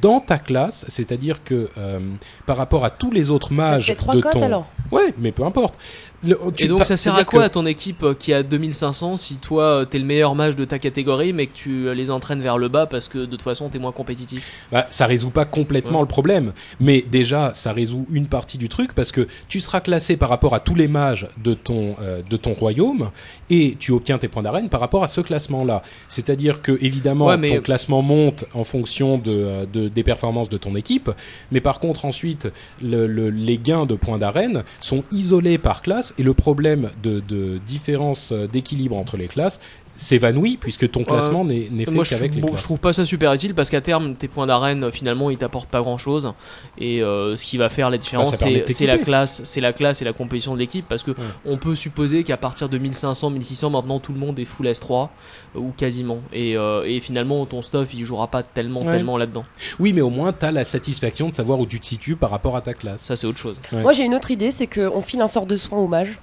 dans ta classe, c'est-à-dire que euh, par rapport à tous les autres mages de ton, alors? Ouais, mais peu importe. Le- et donc ça sert à quoi que- à ton équipe euh, qui a 2500 si toi euh, t'es le meilleur mage de ta catégorie mais que tu euh, les entraînes vers le bas parce que de toute façon t'es moins compétitif? Bah, Ça résout pas complètement Ouais. le problème, mais déjà ça résout une partie du truc parce que tu seras classé par rapport à tous les mages de ton euh, de ton royaume et tu obtiens tes points d'arène par rapport à ce classement-là. C'est-à-dire que évidemment Ouais, mais- ton classement monte en fonction de, de- des performances de ton équipe, mais par contre ensuite le- le- les gains de points d'arène sont isolés par classe et le problème de, différence euh, d'équilibre entre les classes s'évanouit puisque ton classement n'est n'est fait qu'avec les bon, classes. je trouve pas ça super utile parce qu'à terme, tes points d'arène, euh, finalement, ils t'apportent pas grand chose. Et euh, ce qui va faire la différence, Bah, permet c'est la classe, c'est la classe et la composition de l'équipe. Parce que Ouais. on peut supposer qu'à partir de 1500, 1600, maintenant tout le monde est full S3 euh, ou quasiment. Et, euh, et finalement, ton stuff, il jouera pas tellement, Ouais. tellement là-dedans. Oui, mais au moins tu as la satisfaction de savoir où tu te situes par rapport à ta classe. Ça, c'est autre chose. Ouais. Moi, j'ai une autre idée, c'est qu'on file un sort de soin au mage.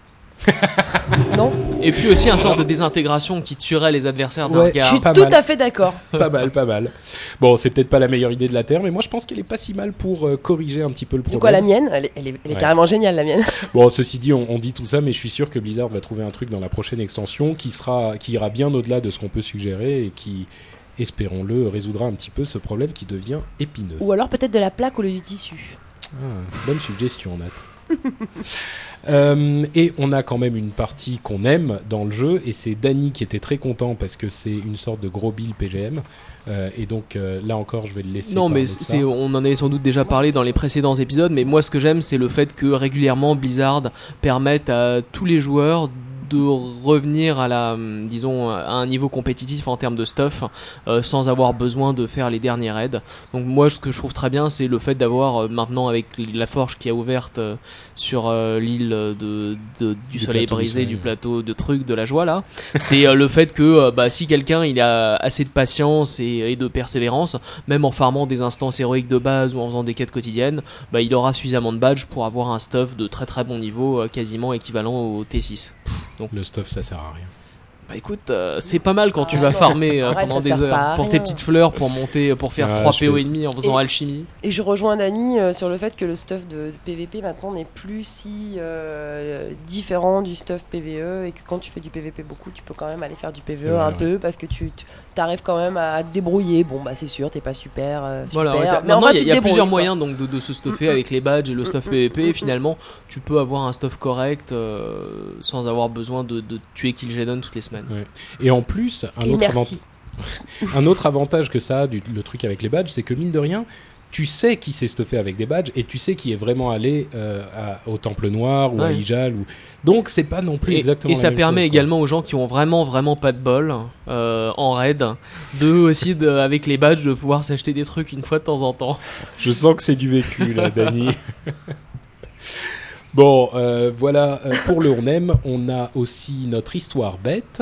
Non Et puis aussi un sort de désintégration qui tuerait les adversaires d'un Ouais, Je suis Pas tout mal. à fait d'accord. pas mal, pas mal. Bon, c'est peut-être pas la meilleure idée de la Terre, mais moi je pense qu'elle est pas si mal pour euh, corriger un petit peu le Du problème. coup, la mienne, elle est, elle est- elle est Ouais. carrément géniale, la mienne. Bon, ceci dit, on, on dit tout ça, mais je suis sûr que Blizzard va trouver un truc dans la prochaine extension qui sera, qui ira bien au-delà de ce qu'on peut suggérer et qui, espérons-le, résoudra un petit peu ce problème qui devient épineux. Ou alors peut-être de la plaque au lieu du tissu. Ah, bonne suggestion, Nat. Euh, et on a quand même une partie qu'on aime dans le jeu, et c'est Danny qui était très content parce que c'est une sorte de gros bill PGM. Euh, et donc euh, là encore, je vais le laisser. Non, mais c'est, on en avait sans doute déjà parlé dans les précédents épisodes, mais moi ce que j'aime c'est le fait que régulièrement Blizzard permette à tous les joueurs de revenir à la, hum, disons, à un niveau compétitif en termes de stuff, euh, sans avoir besoin de faire les derniers raids. Donc moi, ce que je trouve très bien, c'est le fait d'avoir euh, maintenant avec la forge qui a ouverte euh, sur l'île de, de- du, Du soleil du brisé, du plateau de trucs, de la joie là. c'est le fait que bah, si quelqu'un il a assez de patience et, et de persévérance, même en farmant des instances héroïques de base ou en faisant des quêtes quotidiennes, bah, il aura suffisamment de badges pour avoir un stuff de très très bon niveau, quasiment équivalent au T6. Le stuff, ça sert à rien. Bah écoute, euh, c'est pas mal quand tu Ah vas farmer euh, pendant des heures pour tes petites fleurs, pour monter, pour faire Ah, 3 je PO et demi en faisant Et- alchimie. Et je rejoins Dani euh, sur le fait que le stuff de, de PVP maintenant n'est plus si euh, différent du stuff PVE et que quand tu fais du PVP beaucoup, tu peux quand même aller faire du PVE vrai, un ouais. peu parce que tu arrives quand même à te débrouiller. Bon, bah c'est sûr, t'es pas super. euh, Voilà, super, ouais, t'as- mais maintenant enfin, il y a- y plusieurs quoi. moyens donc de, de se stuffer Mm, mm. avec les badges et le stuff PVP. mm, Et mm. finalement, tu peux avoir un stuff correct euh, sans avoir besoin de, de tuer Kil'jaeden toutes les semaines. Et en plus, un Et autre, avant- merci. un autre avantage que ça a, du, le truc avec les badges, c'est que mine de rien, tu sais qui s'est stuffé avec des badges et tu sais qui est vraiment allé euh, à- au Temple Noir ou à. Ijal. Ou... Donc c'est pas non plus Et, exactement et la ça même permet chose, quoi. également aux gens qui ont vraiment vraiment pas de bol euh, en raid de aussi de, avec les badges de pouvoir s'acheter des trucs une fois de temps en temps. Je sens que c'est du vécu là, Dany. bon, euh, voilà, euh, pour le on aime, on a aussi notre histoire bête.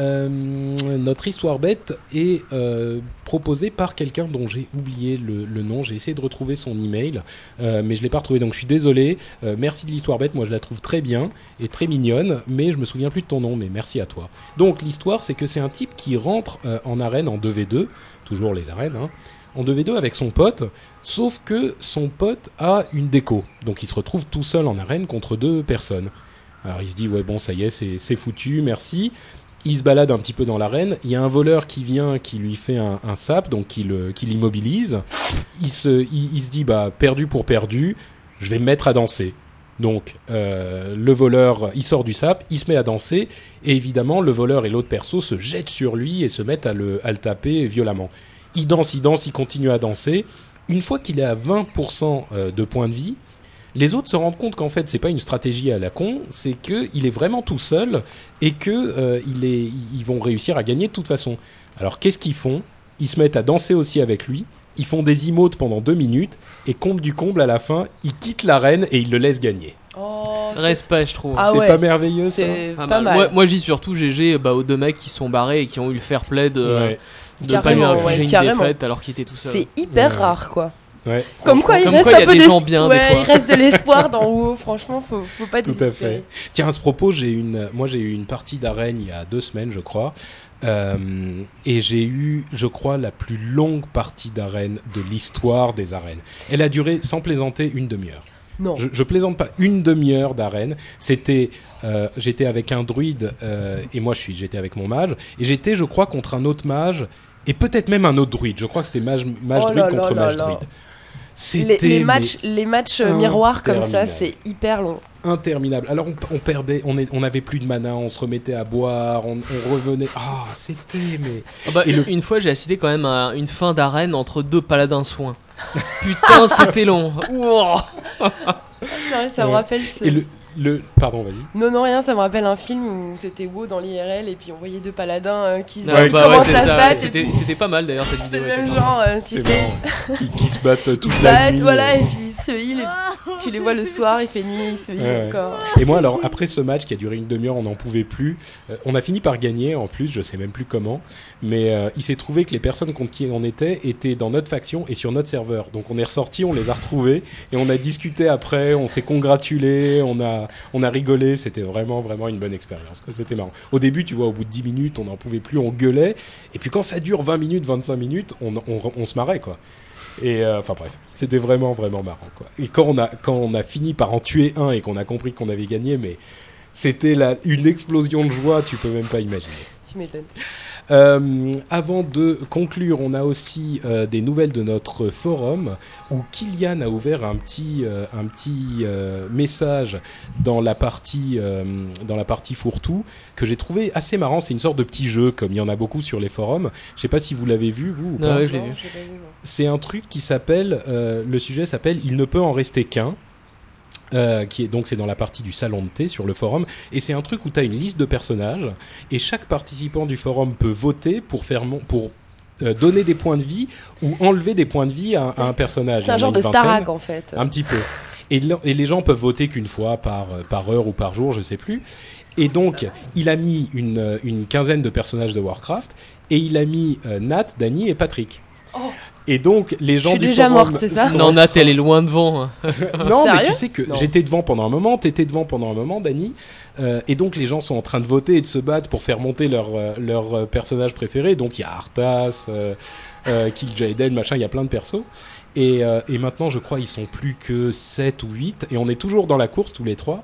Euh, notre histoire bête est euh, proposée par quelqu'un dont j'ai oublié le, nom. J'ai essayé de retrouver son email, euh, mais je l'ai pas retrouvé. Donc je suis désolé. Merci de l'histoire bête. Moi je la trouve très bien et très mignonne, mais je me souviens plus de ton nom. Mais merci à toi. Donc l'histoire, c'est que c'est un type qui rentre en arène en 2v2, toujours les arènes, hein, en 2v2 avec son pote, sauf que son pote a une déco. Donc il se retrouve tout seul en arène contre deux personnes. Alors il se dit ouais bon ça y est c'est foutu merci. Il se balade un petit peu dans l'arène. Il y a un voleur qui vient, qui lui fait un, sap, donc qui l'immobilise. Il se, il se dit bah perdu pour perdu, je vais me mettre à danser. Donc euh, le voleur, il sort du sap, il se met à danser, et évidemment le voleur et l'autre perso se jettent sur lui et se mettent à le, à le taper violemment. Il danse, il danse, il continue à danser. Une fois qu'il est à 20% euh, de points de vie, les autres se rendent compte qu'en fait c'est pas une stratégie à la con, c'est que il est vraiment tout seul et que euh, il est, ils vont réussir à gagner de toute façon. Alors qu'est-ce qu'ils font? Ils se mettent à danser aussi avec lui. Ils font des emotes pendant deux minutes et comble du comble à la fin, ils quittent l'arène et ils le laissent gagner. Oh, Respect, je trouve. Ah c'est ouais. pas merveilleux ça? C'est Pas pas, mal. mal. Moi, moi, je dis surtout GG bah, aux deux mecs qui sont barrés et qui ont eu le fair play de Ouais. de pas lui infliger ouais, une défaite alors qu'il était tout seul. C'est hyper Ouais. rare, quoi. Ouais. Comme quoi, il Comme reste quoi, il y un a peu des d'es- gens bien, des ouais, fois. il reste de l'espoir dans WoW. Franchement, faut, faut pas Tout à fait. Tiens, à ce propos, j'ai une, moi j'ai eu une partie d'arène il y a deux semaines, je crois, Euh, et j'ai eu, je crois, la plus longue partie d'arène de l'histoire des arènes. Elle a duré, sans plaisanter, une demi-heure. Non. Je, je plaisante pas. Une demi-heure d'arène. C'était, euh, j'étais avec un druide euh, et moi je suis, j'étais avec mon mage et j'étais, je crois, contre un autre mage et peut-être même un autre druide. Je crois que c'était mage, mage Oh druide là contre là mage là. druide. Les, matchs, les matchs euh, miroirs comme ça, interminable. c'est hyper long. interminable. Alors on, on perdait, on, est, on avait plus de mana, on se remettait à boire, on, on revenait. Ah, c'était mais. Ah bah, Et le- Une fois, j'ai assisté quand même à une fin d'arène entre deux paladins soins. Putain, c'était long. Ça me Ouais. rappelle. ce- Et le, le, pardon, vas-y. Non, non, rien, ça me rappelle un film où c'était WoW dans l'IRL et puis on voyait deux paladins euh, qui se Ah, qui bah ouais, c'est C'était puis pas mal d'ailleurs cette C'est vidéo. le était même sympa. genre, euh, tu C'est sais. marrant. Qui, qui se battent Ils toute se la battent, nuit. voilà, euh. et puis ils se heal, et puis tu les vois le soir, il fait nuit, ils se heal Ouais, ouais. encore. Et moi, alors, après ce match qui a duré une demi-heure, on n'en pouvait plus. Euh, on a fini par gagner, en plus, je sais même plus comment. Mais euh, il s'est trouvé que les personnes contre qui on était étaient dans notre faction et sur notre serveur. Donc on est ressorti, on les a retrouvés et on a discuté après, on s'est congratulé, on a, on a rigolé. C'était vraiment, vraiment une bonne expérience. C'était marrant. Au début, tu vois, au bout de 10 minutes, on n'en pouvait plus, on gueulait. Et puis quand ça dure 20 minutes, 25 minutes, on, se marrait, quoi. Et euh, enfin bref, c'était vraiment vraiment marrant quoi. Et quand on a quand on a fini par en tuer un et qu'on a compris qu'on avait gagné, mais c'était une explosion de joie, tu peux même pas imaginer. Tu m'étonnes. Euh, avant de conclure, on a aussi euh, des nouvelles de notre forum où Kylian a ouvert un petit, euh, un petit euh, message dans la partie, euh, dans la partie fourre-tout que j'ai trouvé assez marrant. C'est une sorte de petit jeu comme il y en a beaucoup sur les forums. Je sais pas si vous l'avez vu vous ou pas. ouais, je l'ai vu. C'est un truc qui s'appelle, euh, le sujet s'appelle Il ne peut en rester qu'un. Euh, qui est donc c'est dans la partie du salon de thé sur le forum et c'est un truc où tu as une liste de personnages et chaque participant du forum peut voter pour faire mon, pour euh, donner des points de vie ou enlever des points de vie à, à un personnage. C'est un genre de. Starac en fait. Un petit peu. Et, et les gens peuvent voter qu'une fois par, par heure ou par jour, je sais plus. Et donc, il a mis une, une quinzaine de personnages de Warcraft et il a mis euh, Nat, Danny et Patrick. Et donc, les gens suis du déjà forum morte, c'est ça sont- Non, Nat, elle est loin devant. hein. non, mais tu sais que Non. j'étais devant pendant un moment, t'étais devant pendant un moment, Dany, euh, et donc les gens sont en train de voter et de se battre pour faire monter leur, euh, leur euh, personnage préféré. Donc il y a Arthas, euh, euh, Jaden, machin, il y a plein de persos. Et, euh, et maintenant, je crois, ils sont plus que 7 ou 8, et on est toujours dans la course tous les trois.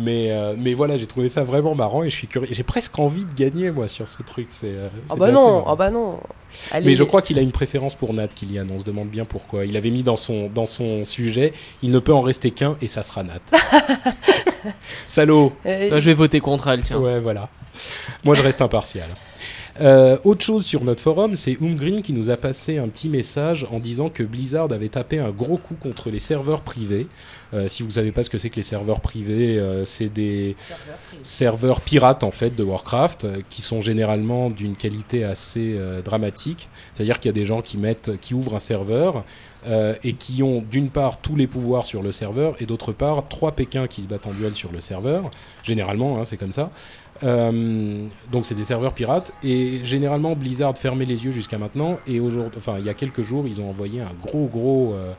Mais, euh, mais voilà, j'ai trouvé ça vraiment marrant et je suis curieux. J'ai presque envie de gagner, moi, sur ce truc. C'est, euh, Oh bah non, oh bah non. Allez, Mais je crois qu'il a une préférence pour Nat, Kylian. On se demande bien pourquoi. Il avait mis dans son, dans son sujet, il ne peut en rester qu'un et ça sera Nat. Salaud. euh, Bah, je vais voter contre elle, tiens. Ouais, voilà. Moi, je reste impartial. Euh, autre chose sur notre forum, c'est Umgreen qui nous a passé un petit message en disant que Blizzard avait tapé un gros coup contre les serveurs privés. Euh, si vous savez pas ce que c'est que les serveurs privés, euh, c'est des serveurs pirates en fait de Warcraft euh, qui sont généralement d'une qualité assez euh, dramatique. C'est-à-dire qu'il y a des gens qui mettent, qui ouvrent un serveur euh, et qui ont d'une part tous les pouvoirs sur le serveur et d'autre part trois Pékins qui se battent en duel sur le serveur. Généralement, hein, c'est comme ça. Euh, donc c'est des serveurs pirates et généralement Blizzard fermait les yeux jusqu'à maintenant et aujourd'hui, enfin il y a quelques jours ils ont envoyé un gros gros, euh,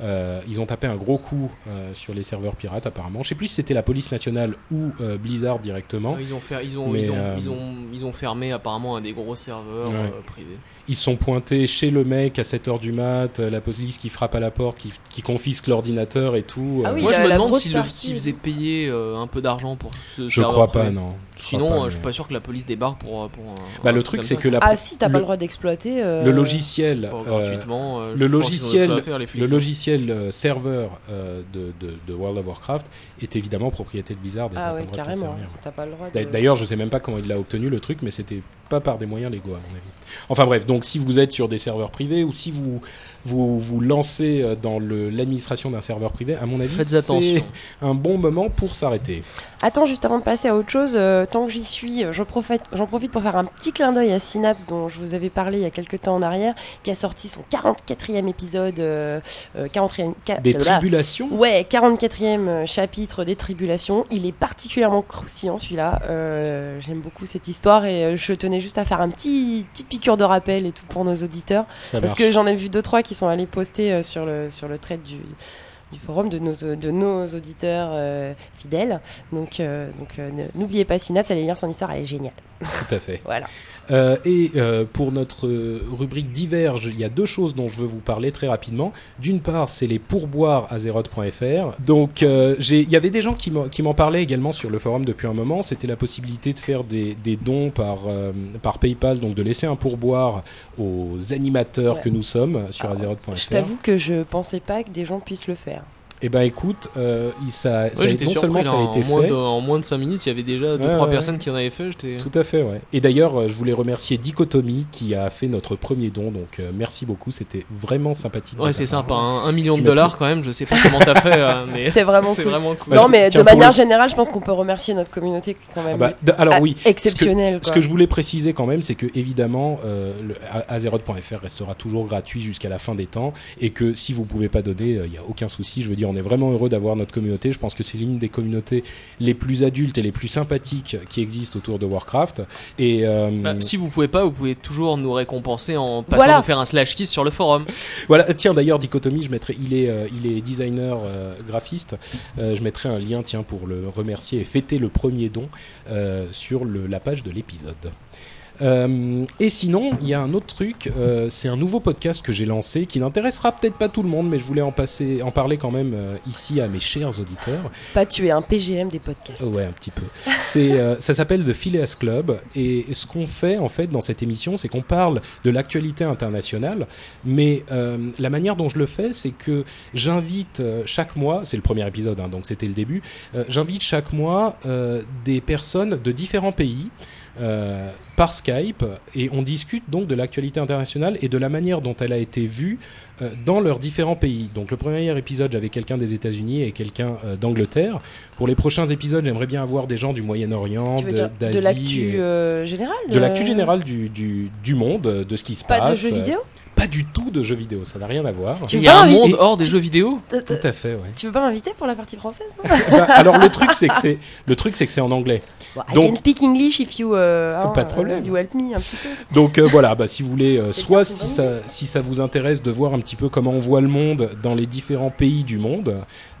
euh, ils ont tapé un gros coup euh, sur les serveurs pirates apparemment. Je sais plus si c'était la police nationale ou euh, Blizzard directement. Ils ont, fait, ils, ont, Mais, ils, ont, euh, ils, ont, ils ont fermé apparemment un des gros serveurs Ouais. euh, privés. ils se sont pointés chez le mec à 7h du mat, la police qui frappe à la porte, qui, qui confisque l'ordinateur et tout. Ah euh, oui, Moi, la- je me demande s'ils le- s'ils faisaient payer euh, un peu d'argent pour ce je serveur crois pas, non. Sinon, pas, euh, je suis pas sûr que la police débarque pour. pour un- Bah, le truc c'est que la, Ah si, t'as pas le droit d'exploiter. euh, le logiciel, euh, gratuitement. euh, le logiciel, à faire, les flics. le logiciel euh, serveur euh, de, de, de World of Warcraft est évidemment propriété de Blizzard. Ah ouais, carrément. T'as pas le droit. D'ailleurs, je sais même pas comment il l'a obtenu le truc, mais c'était pas par des moyens légaux à mon avis. Enfin bref, donc si vous êtes sur des serveurs privés ou si vous vous, vous lancez euh, dans le- l'administration d'un serveur privé, à mon avis, Faites c'est un bon moment pour s'arrêter. Attends, juste avant de passer à autre chose, euh, tant que j'y suis, euh, j'en profite, j'en profite pour faire un petit clin d'œil à Synapse, dont je vous avais parlé il y a quelques temps en arrière, qui a sorti son 44e épisode, euh, euh, 40e, qua- Des tribulations. Ouais, 44e euh, chapitre des tribulations. Il est particulièrement croustillant celui-là. Euh, J'aime beaucoup cette histoire et euh, je tenais juste à faire un petit petite piqûre de rappel et tout pour nos auditeurs. Ça Parce marche. que j'en ai vu deux trois qui sont allés poster euh, sur le sur le thread du du forum de nos, de nos auditeurs euh, fidèles. Donc, euh, donc euh, n'oubliez pas Synapse, allez lire son histoire, elle est géniale. Tout à fait. Voilà. Euh, et euh, pour notre rubrique diverge, il y a deux choses dont je veux vous parler très rapidement. D'une part, c'est les pourboires azeroth.fr. Donc, euh, il y avait des gens qui m'en parlaient également sur le forum depuis un moment. C'était la possibilité de faire des, des dons par, par PayPal, donc de laisser un pourboire aux animateurs Ouais. que nous sommes sur azeroth.fr. Je t'avoue que je pensais pas que des gens puissent le faire. Eh ben, écoute, euh, il- ça, Ouais, non surpris. seulement là, ça a en, été moins fait. de, en moins de 5 minutes, il y avait déjà 2-3 Ouais, ouais. personnes qui en avaient fait. Tout à fait, ouais. Et d'ailleurs, euh, je voulais remercier Dichotomie qui a fait notre premier don, donc euh, merci beaucoup, c'était vraiment sympathique. Ouais, c'est sympa. hein. Un million de dollars quand même. Je sais pas comment t'as fait, euh, mais C'était vraiment c'est cool. vraiment cool. non, Bah, mais tiens, de manière le- générale, je pense qu'on peut remercier notre communauté qui est quand Ah même bah, d- alors ah, oui, exceptionnelle. Ce que je voulais préciser quand même, c'est que évidemment, euh, Azeroth.fr restera toujours gratuit jusqu'à la fin des temps, et que si vous pouvez pas donner, il n'y a aucun souci. Je veux dire, on est vraiment heureux d'avoir notre communauté. Je pense que c'est l'une des communautés les plus adultes et les plus sympathiques qui existent autour de Warcraft. Et euh, Bah, si vous pouvez pas, vous pouvez toujours nous récompenser en passant Voilà. nous faire un slash kiss sur le forum. Voilà, tiens d'ailleurs Dichotomie, je mettrai, il est, euh, il est designer euh, graphiste, Euh, je mettrai un lien tiens pour le remercier et fêter le premier don euh, sur le, la page de l'épisode. Euh, et sinon, il y a un autre truc, euh, c'est un nouveau podcast que j'ai lancé qui n'intéressera peut-être pas tout le monde, mais je voulais en passer, en parler quand même euh, ici à mes chers auditeurs. Pas tuer un PGM des podcasts. Ouais, un petit peu. C'est, ça s'appelle The Phileas Club. Et ce qu'on fait, en fait, dans cette émission, c'est qu'on parle de l'actualité internationale. Mais la manière dont je le fais, c'est que j'invite chaque mois, c'est le premier épisode, hein, donc c'était le début, j'invite chaque mois des personnes de différents pays. Euh, par Skype et on discute donc de l'actualité internationale et de la manière dont elle a été vue euh, dans leurs différents pays. Donc le premier épisode, j'avais quelqu'un des États-Unis et quelqu'un euh, d'Angleterre. Pour les prochains épisodes, j'aimerais bien avoir des gens du Moyen-Orient, d'Asie, de l'actu générale de l'actu générale du, du, du monde, de ce qui se Pas passe. de jeux vidéo? Pas du tout de jeux vidéo, ça n'a rien à voir. Tu Il y a un monde hors des tu- jeux vidéo. Tout à fait, ouais. Tu veux pas m'inviter pour la partie française non Bah, alors le truc c'est que c'est le truc c'est que c'est en anglais. I Donc- can speak English if you, euh, hein, Pas de problème. you help me un petit peu. Donc euh, voilà, bah, si vous voulez, euh, soit si ça, si ça vous intéresse de voir un petit peu comment on voit le monde dans les différents pays du monde,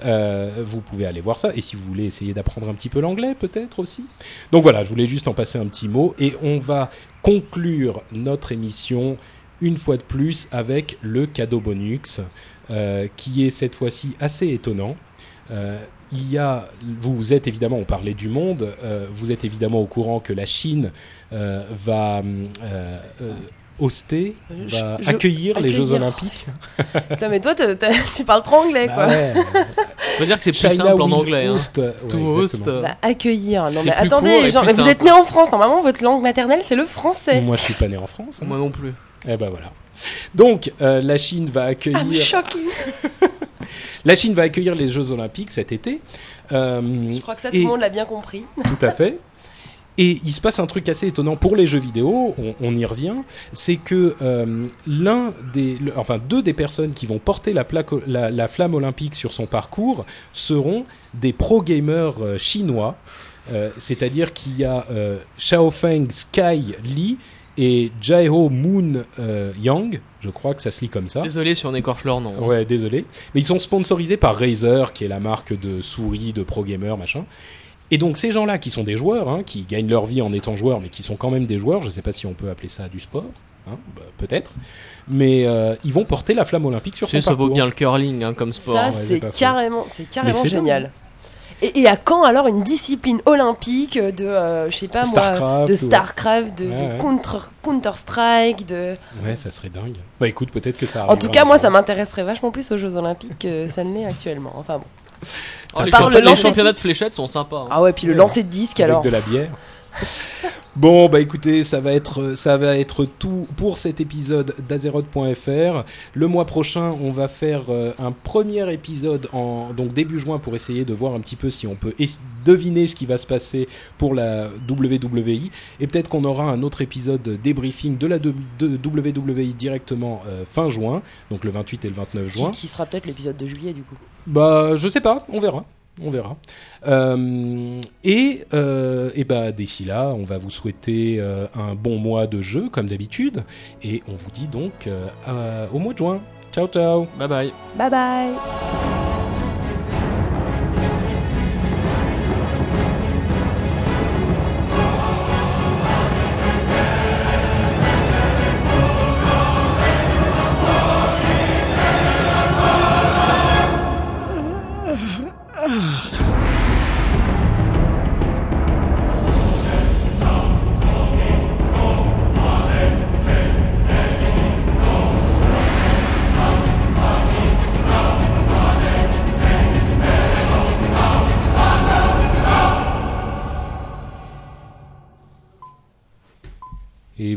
euh, vous pouvez aller voir ça. Et si vous voulez essayer d'apprendre un petit peu l'anglais, peut-être aussi. Donc voilà, je voulais juste en passer un petit mot. Et on va conclure notre émission une fois de plus avec le cadeau bonus, euh, qui est cette fois-ci assez étonnant. Euh, il y a, vous, vous êtes évidemment, on parlait du monde, euh, vous êtes évidemment au courant que la Chine euh, va euh, euh, hoster, Je- va je- accueillir, les Jeux. Olympiques. Putain, mais toi, tu parles trop anglais, Bah quoi. ouais, Je veux dire que c'est plus China simple en anglais. hein. host. Ouais, To exactement. host, Bah, accueillir. Non, mais attendez, les gens, mais vous êtes nés en France. Normalement, votre langue maternelle, c'est le français. Moi, je suis pas né en France. hein. Moi non plus. Eh ben voilà. Donc, euh, la Chine va I'm accueillir. shocking. La Chine va accueillir les Jeux Olympiques cet été. Euh, Je crois que ça, tout le monde l'a bien compris. Tout à fait. Et il se passe un truc assez étonnant pour les jeux vidéo, on, on y revient, c'est que euh, l'un des, le- enfin deux des personnes qui vont porter la, plaque, la, la flamme olympique sur son parcours seront des pro gamers euh, chinois. Euh, C'est-à-dire qu'il y a euh, Xiaofeng Sky Li et Jaeho Moon euh, Yang, je crois que ça se lit comme ça. Désolé si on écorche leur nom. Ouais, désolé. Mais ils sont sponsorisés par Razer, qui est la marque de souris, de pro gamer, machin. Et donc ces gens-là, qui sont des joueurs, hein, qui gagnent leur vie en étant joueurs, mais qui sont quand même des joueurs, je sais pas si on peut appeler ça du sport. hein, bah, peut-être. Mais euh, ils vont porter la flamme olympique sur sais, son ça vaut parcours. bien le curling hein, comme sport. Ça, ouais, c'est carrément, c'est carrément génial. Et, et à quand alors une discipline olympique de, euh, je sais pas moi, Starcraft de ou- Starcraft, de, Ouais, de ouais. Counter, Counter Strike, de. Ouais, ça serait dingue. Bah écoute, peut-être que ça En tout cas, moi, ça m'intéresserait vachement plus aux Jeux Olympiques que ça ne l'est actuellement. Enfin bon. Oh, les, championnats, les lancer- championnats de fléchettes sont sympas. hein. Ah ouais, puis le Ouais. lancer de disque avec alors. de la bière. Bon, bah écoutez, ça va être ça va être tout pour cet épisode d'Azeroth.fr. Le mois prochain, on va faire euh, un premier épisode en donc début juin pour essayer de voir un petit peu si on peut deviner ce qui va se passer pour la WWI et peut-être qu'on aura un autre épisode débriefing de la de, WWI directement euh, fin juin, donc le 28 et le 29 Qui, juin. qui sera peut-être l'épisode de juillet du coup. Bah, je sais pas, on verra. On verra. Euh, et euh, et bah, d'ici là, on va vous souhaiter euh, un bon mois de jeu, comme d'habitude. Et on vous dit donc euh, à- au mois de juin. Ciao, ciao Bye bye. Bye bye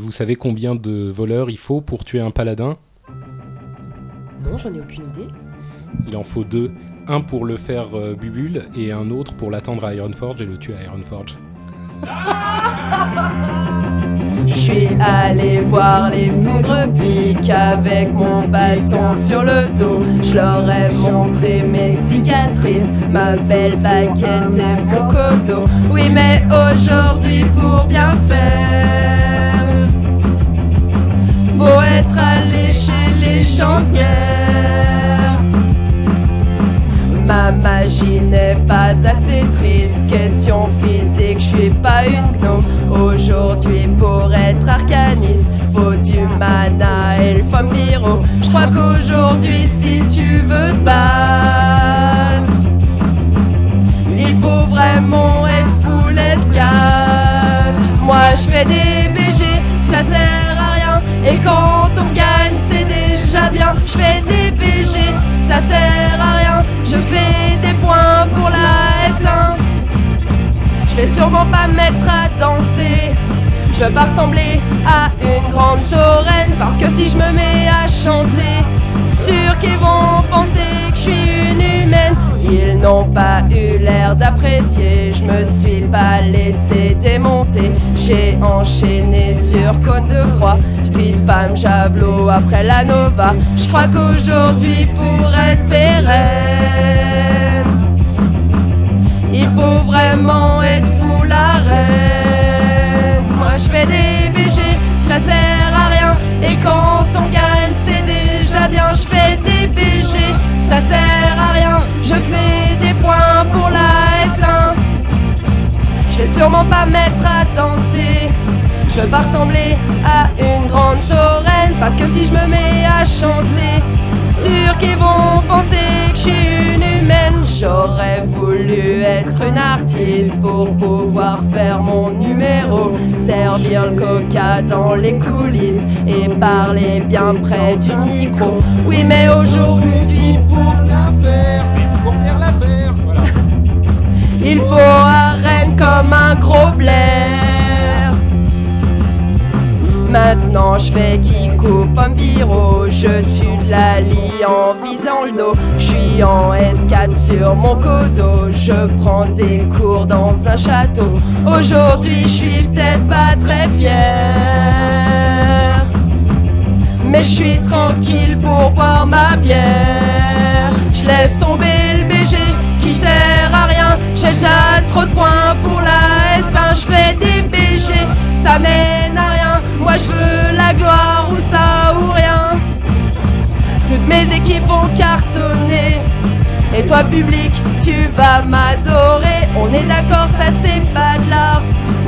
vous savez combien de voleurs il faut pour tuer un paladin Non, j'en ai aucune idée. Il en faut deux. Un pour le faire euh, bubule et un autre pour l'attendre à Ironforge et le tuer à Ironforge. Je suis allé voir les foudres piques avec mon bâton sur le dos. Je leur ai montré mes cicatrices, ma belle baguette et mon coteau. Oui, mais aujourd'hui, pour bien faire, faut être allé chez les champs de guerre. Ma magie n'est pas assez triste. Question physique, je suis pas une gnome. Aujourd'hui, pour être arcaniste, faut du mana et le vampiro. Je crois qu'aujourd'hui, si tu veux te battre, il faut vraiment être full escade. Moi, je fais des BG, ça sert. Et quand on gagne, c'est déjà bien. Je fais des BG, ça sert à rien. Je fais des points pour la S1. Je vais sûrement pas me mettre à danser. Je veux pas ressembler à une grande taureine parce que si je me mets à chanter, sûr qu'ils vont penser que je suis une humaine. Ils n'ont pas eu l'air d'apprécier, je me suis pas laissé démonter. J'ai enchaîné sur cône de froid, puis spam javelot après la nova. Je crois qu'aujourd'hui pour être pérenne. Il faut vraiment être fou la reine. Moi je fais des BG, ça sert à rien. Et quand on gagne, c'est Je fais des BG, ça sert à rien. Je fais des points pour la S1. Je vais sûrement pas me mettre à danser. Je veux pas ressembler à une grande taureine. Parce que si je me mets à chanter, sûr qu'ils vont penser que je suis une J'aurais voulu être une artiste pour pouvoir faire mon numéro. Servir le coca dans les coulisses et parler bien près du micro. Oui, mais aujourd'hui, pour faire, l'affaire, il faut Rennes comme un gros blaire. Maintenant je fais un biro, je tue la lie en visant le dos. Je suis en S4 sur mon codo, je prends des cours dans un château. Aujourd'hui je suis peut-être pas très fier. Mais je suis tranquille pour boire ma bière. Je laisse tomber le BG qui sert à rien. J'ai déjà trop de points pour la S1. Je fais des BG, ça mène à rien. Moi je veux la gloire ou ça ou rien. Toutes mes équipes ont cartonné. Et toi public, tu vas m'adorer. On est d'accord, ça c'est pas de l'art.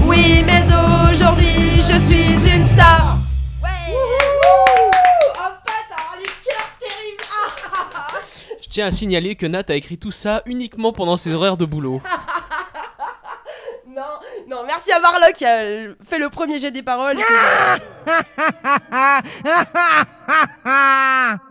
Oui, mais aujourd'hui, je suis une star. Ah. Je tiens à signaler que Nat a écrit tout ça uniquement pendant ses horaires de boulot. Merci à Marlock qui a euh, fait le premier jet des paroles.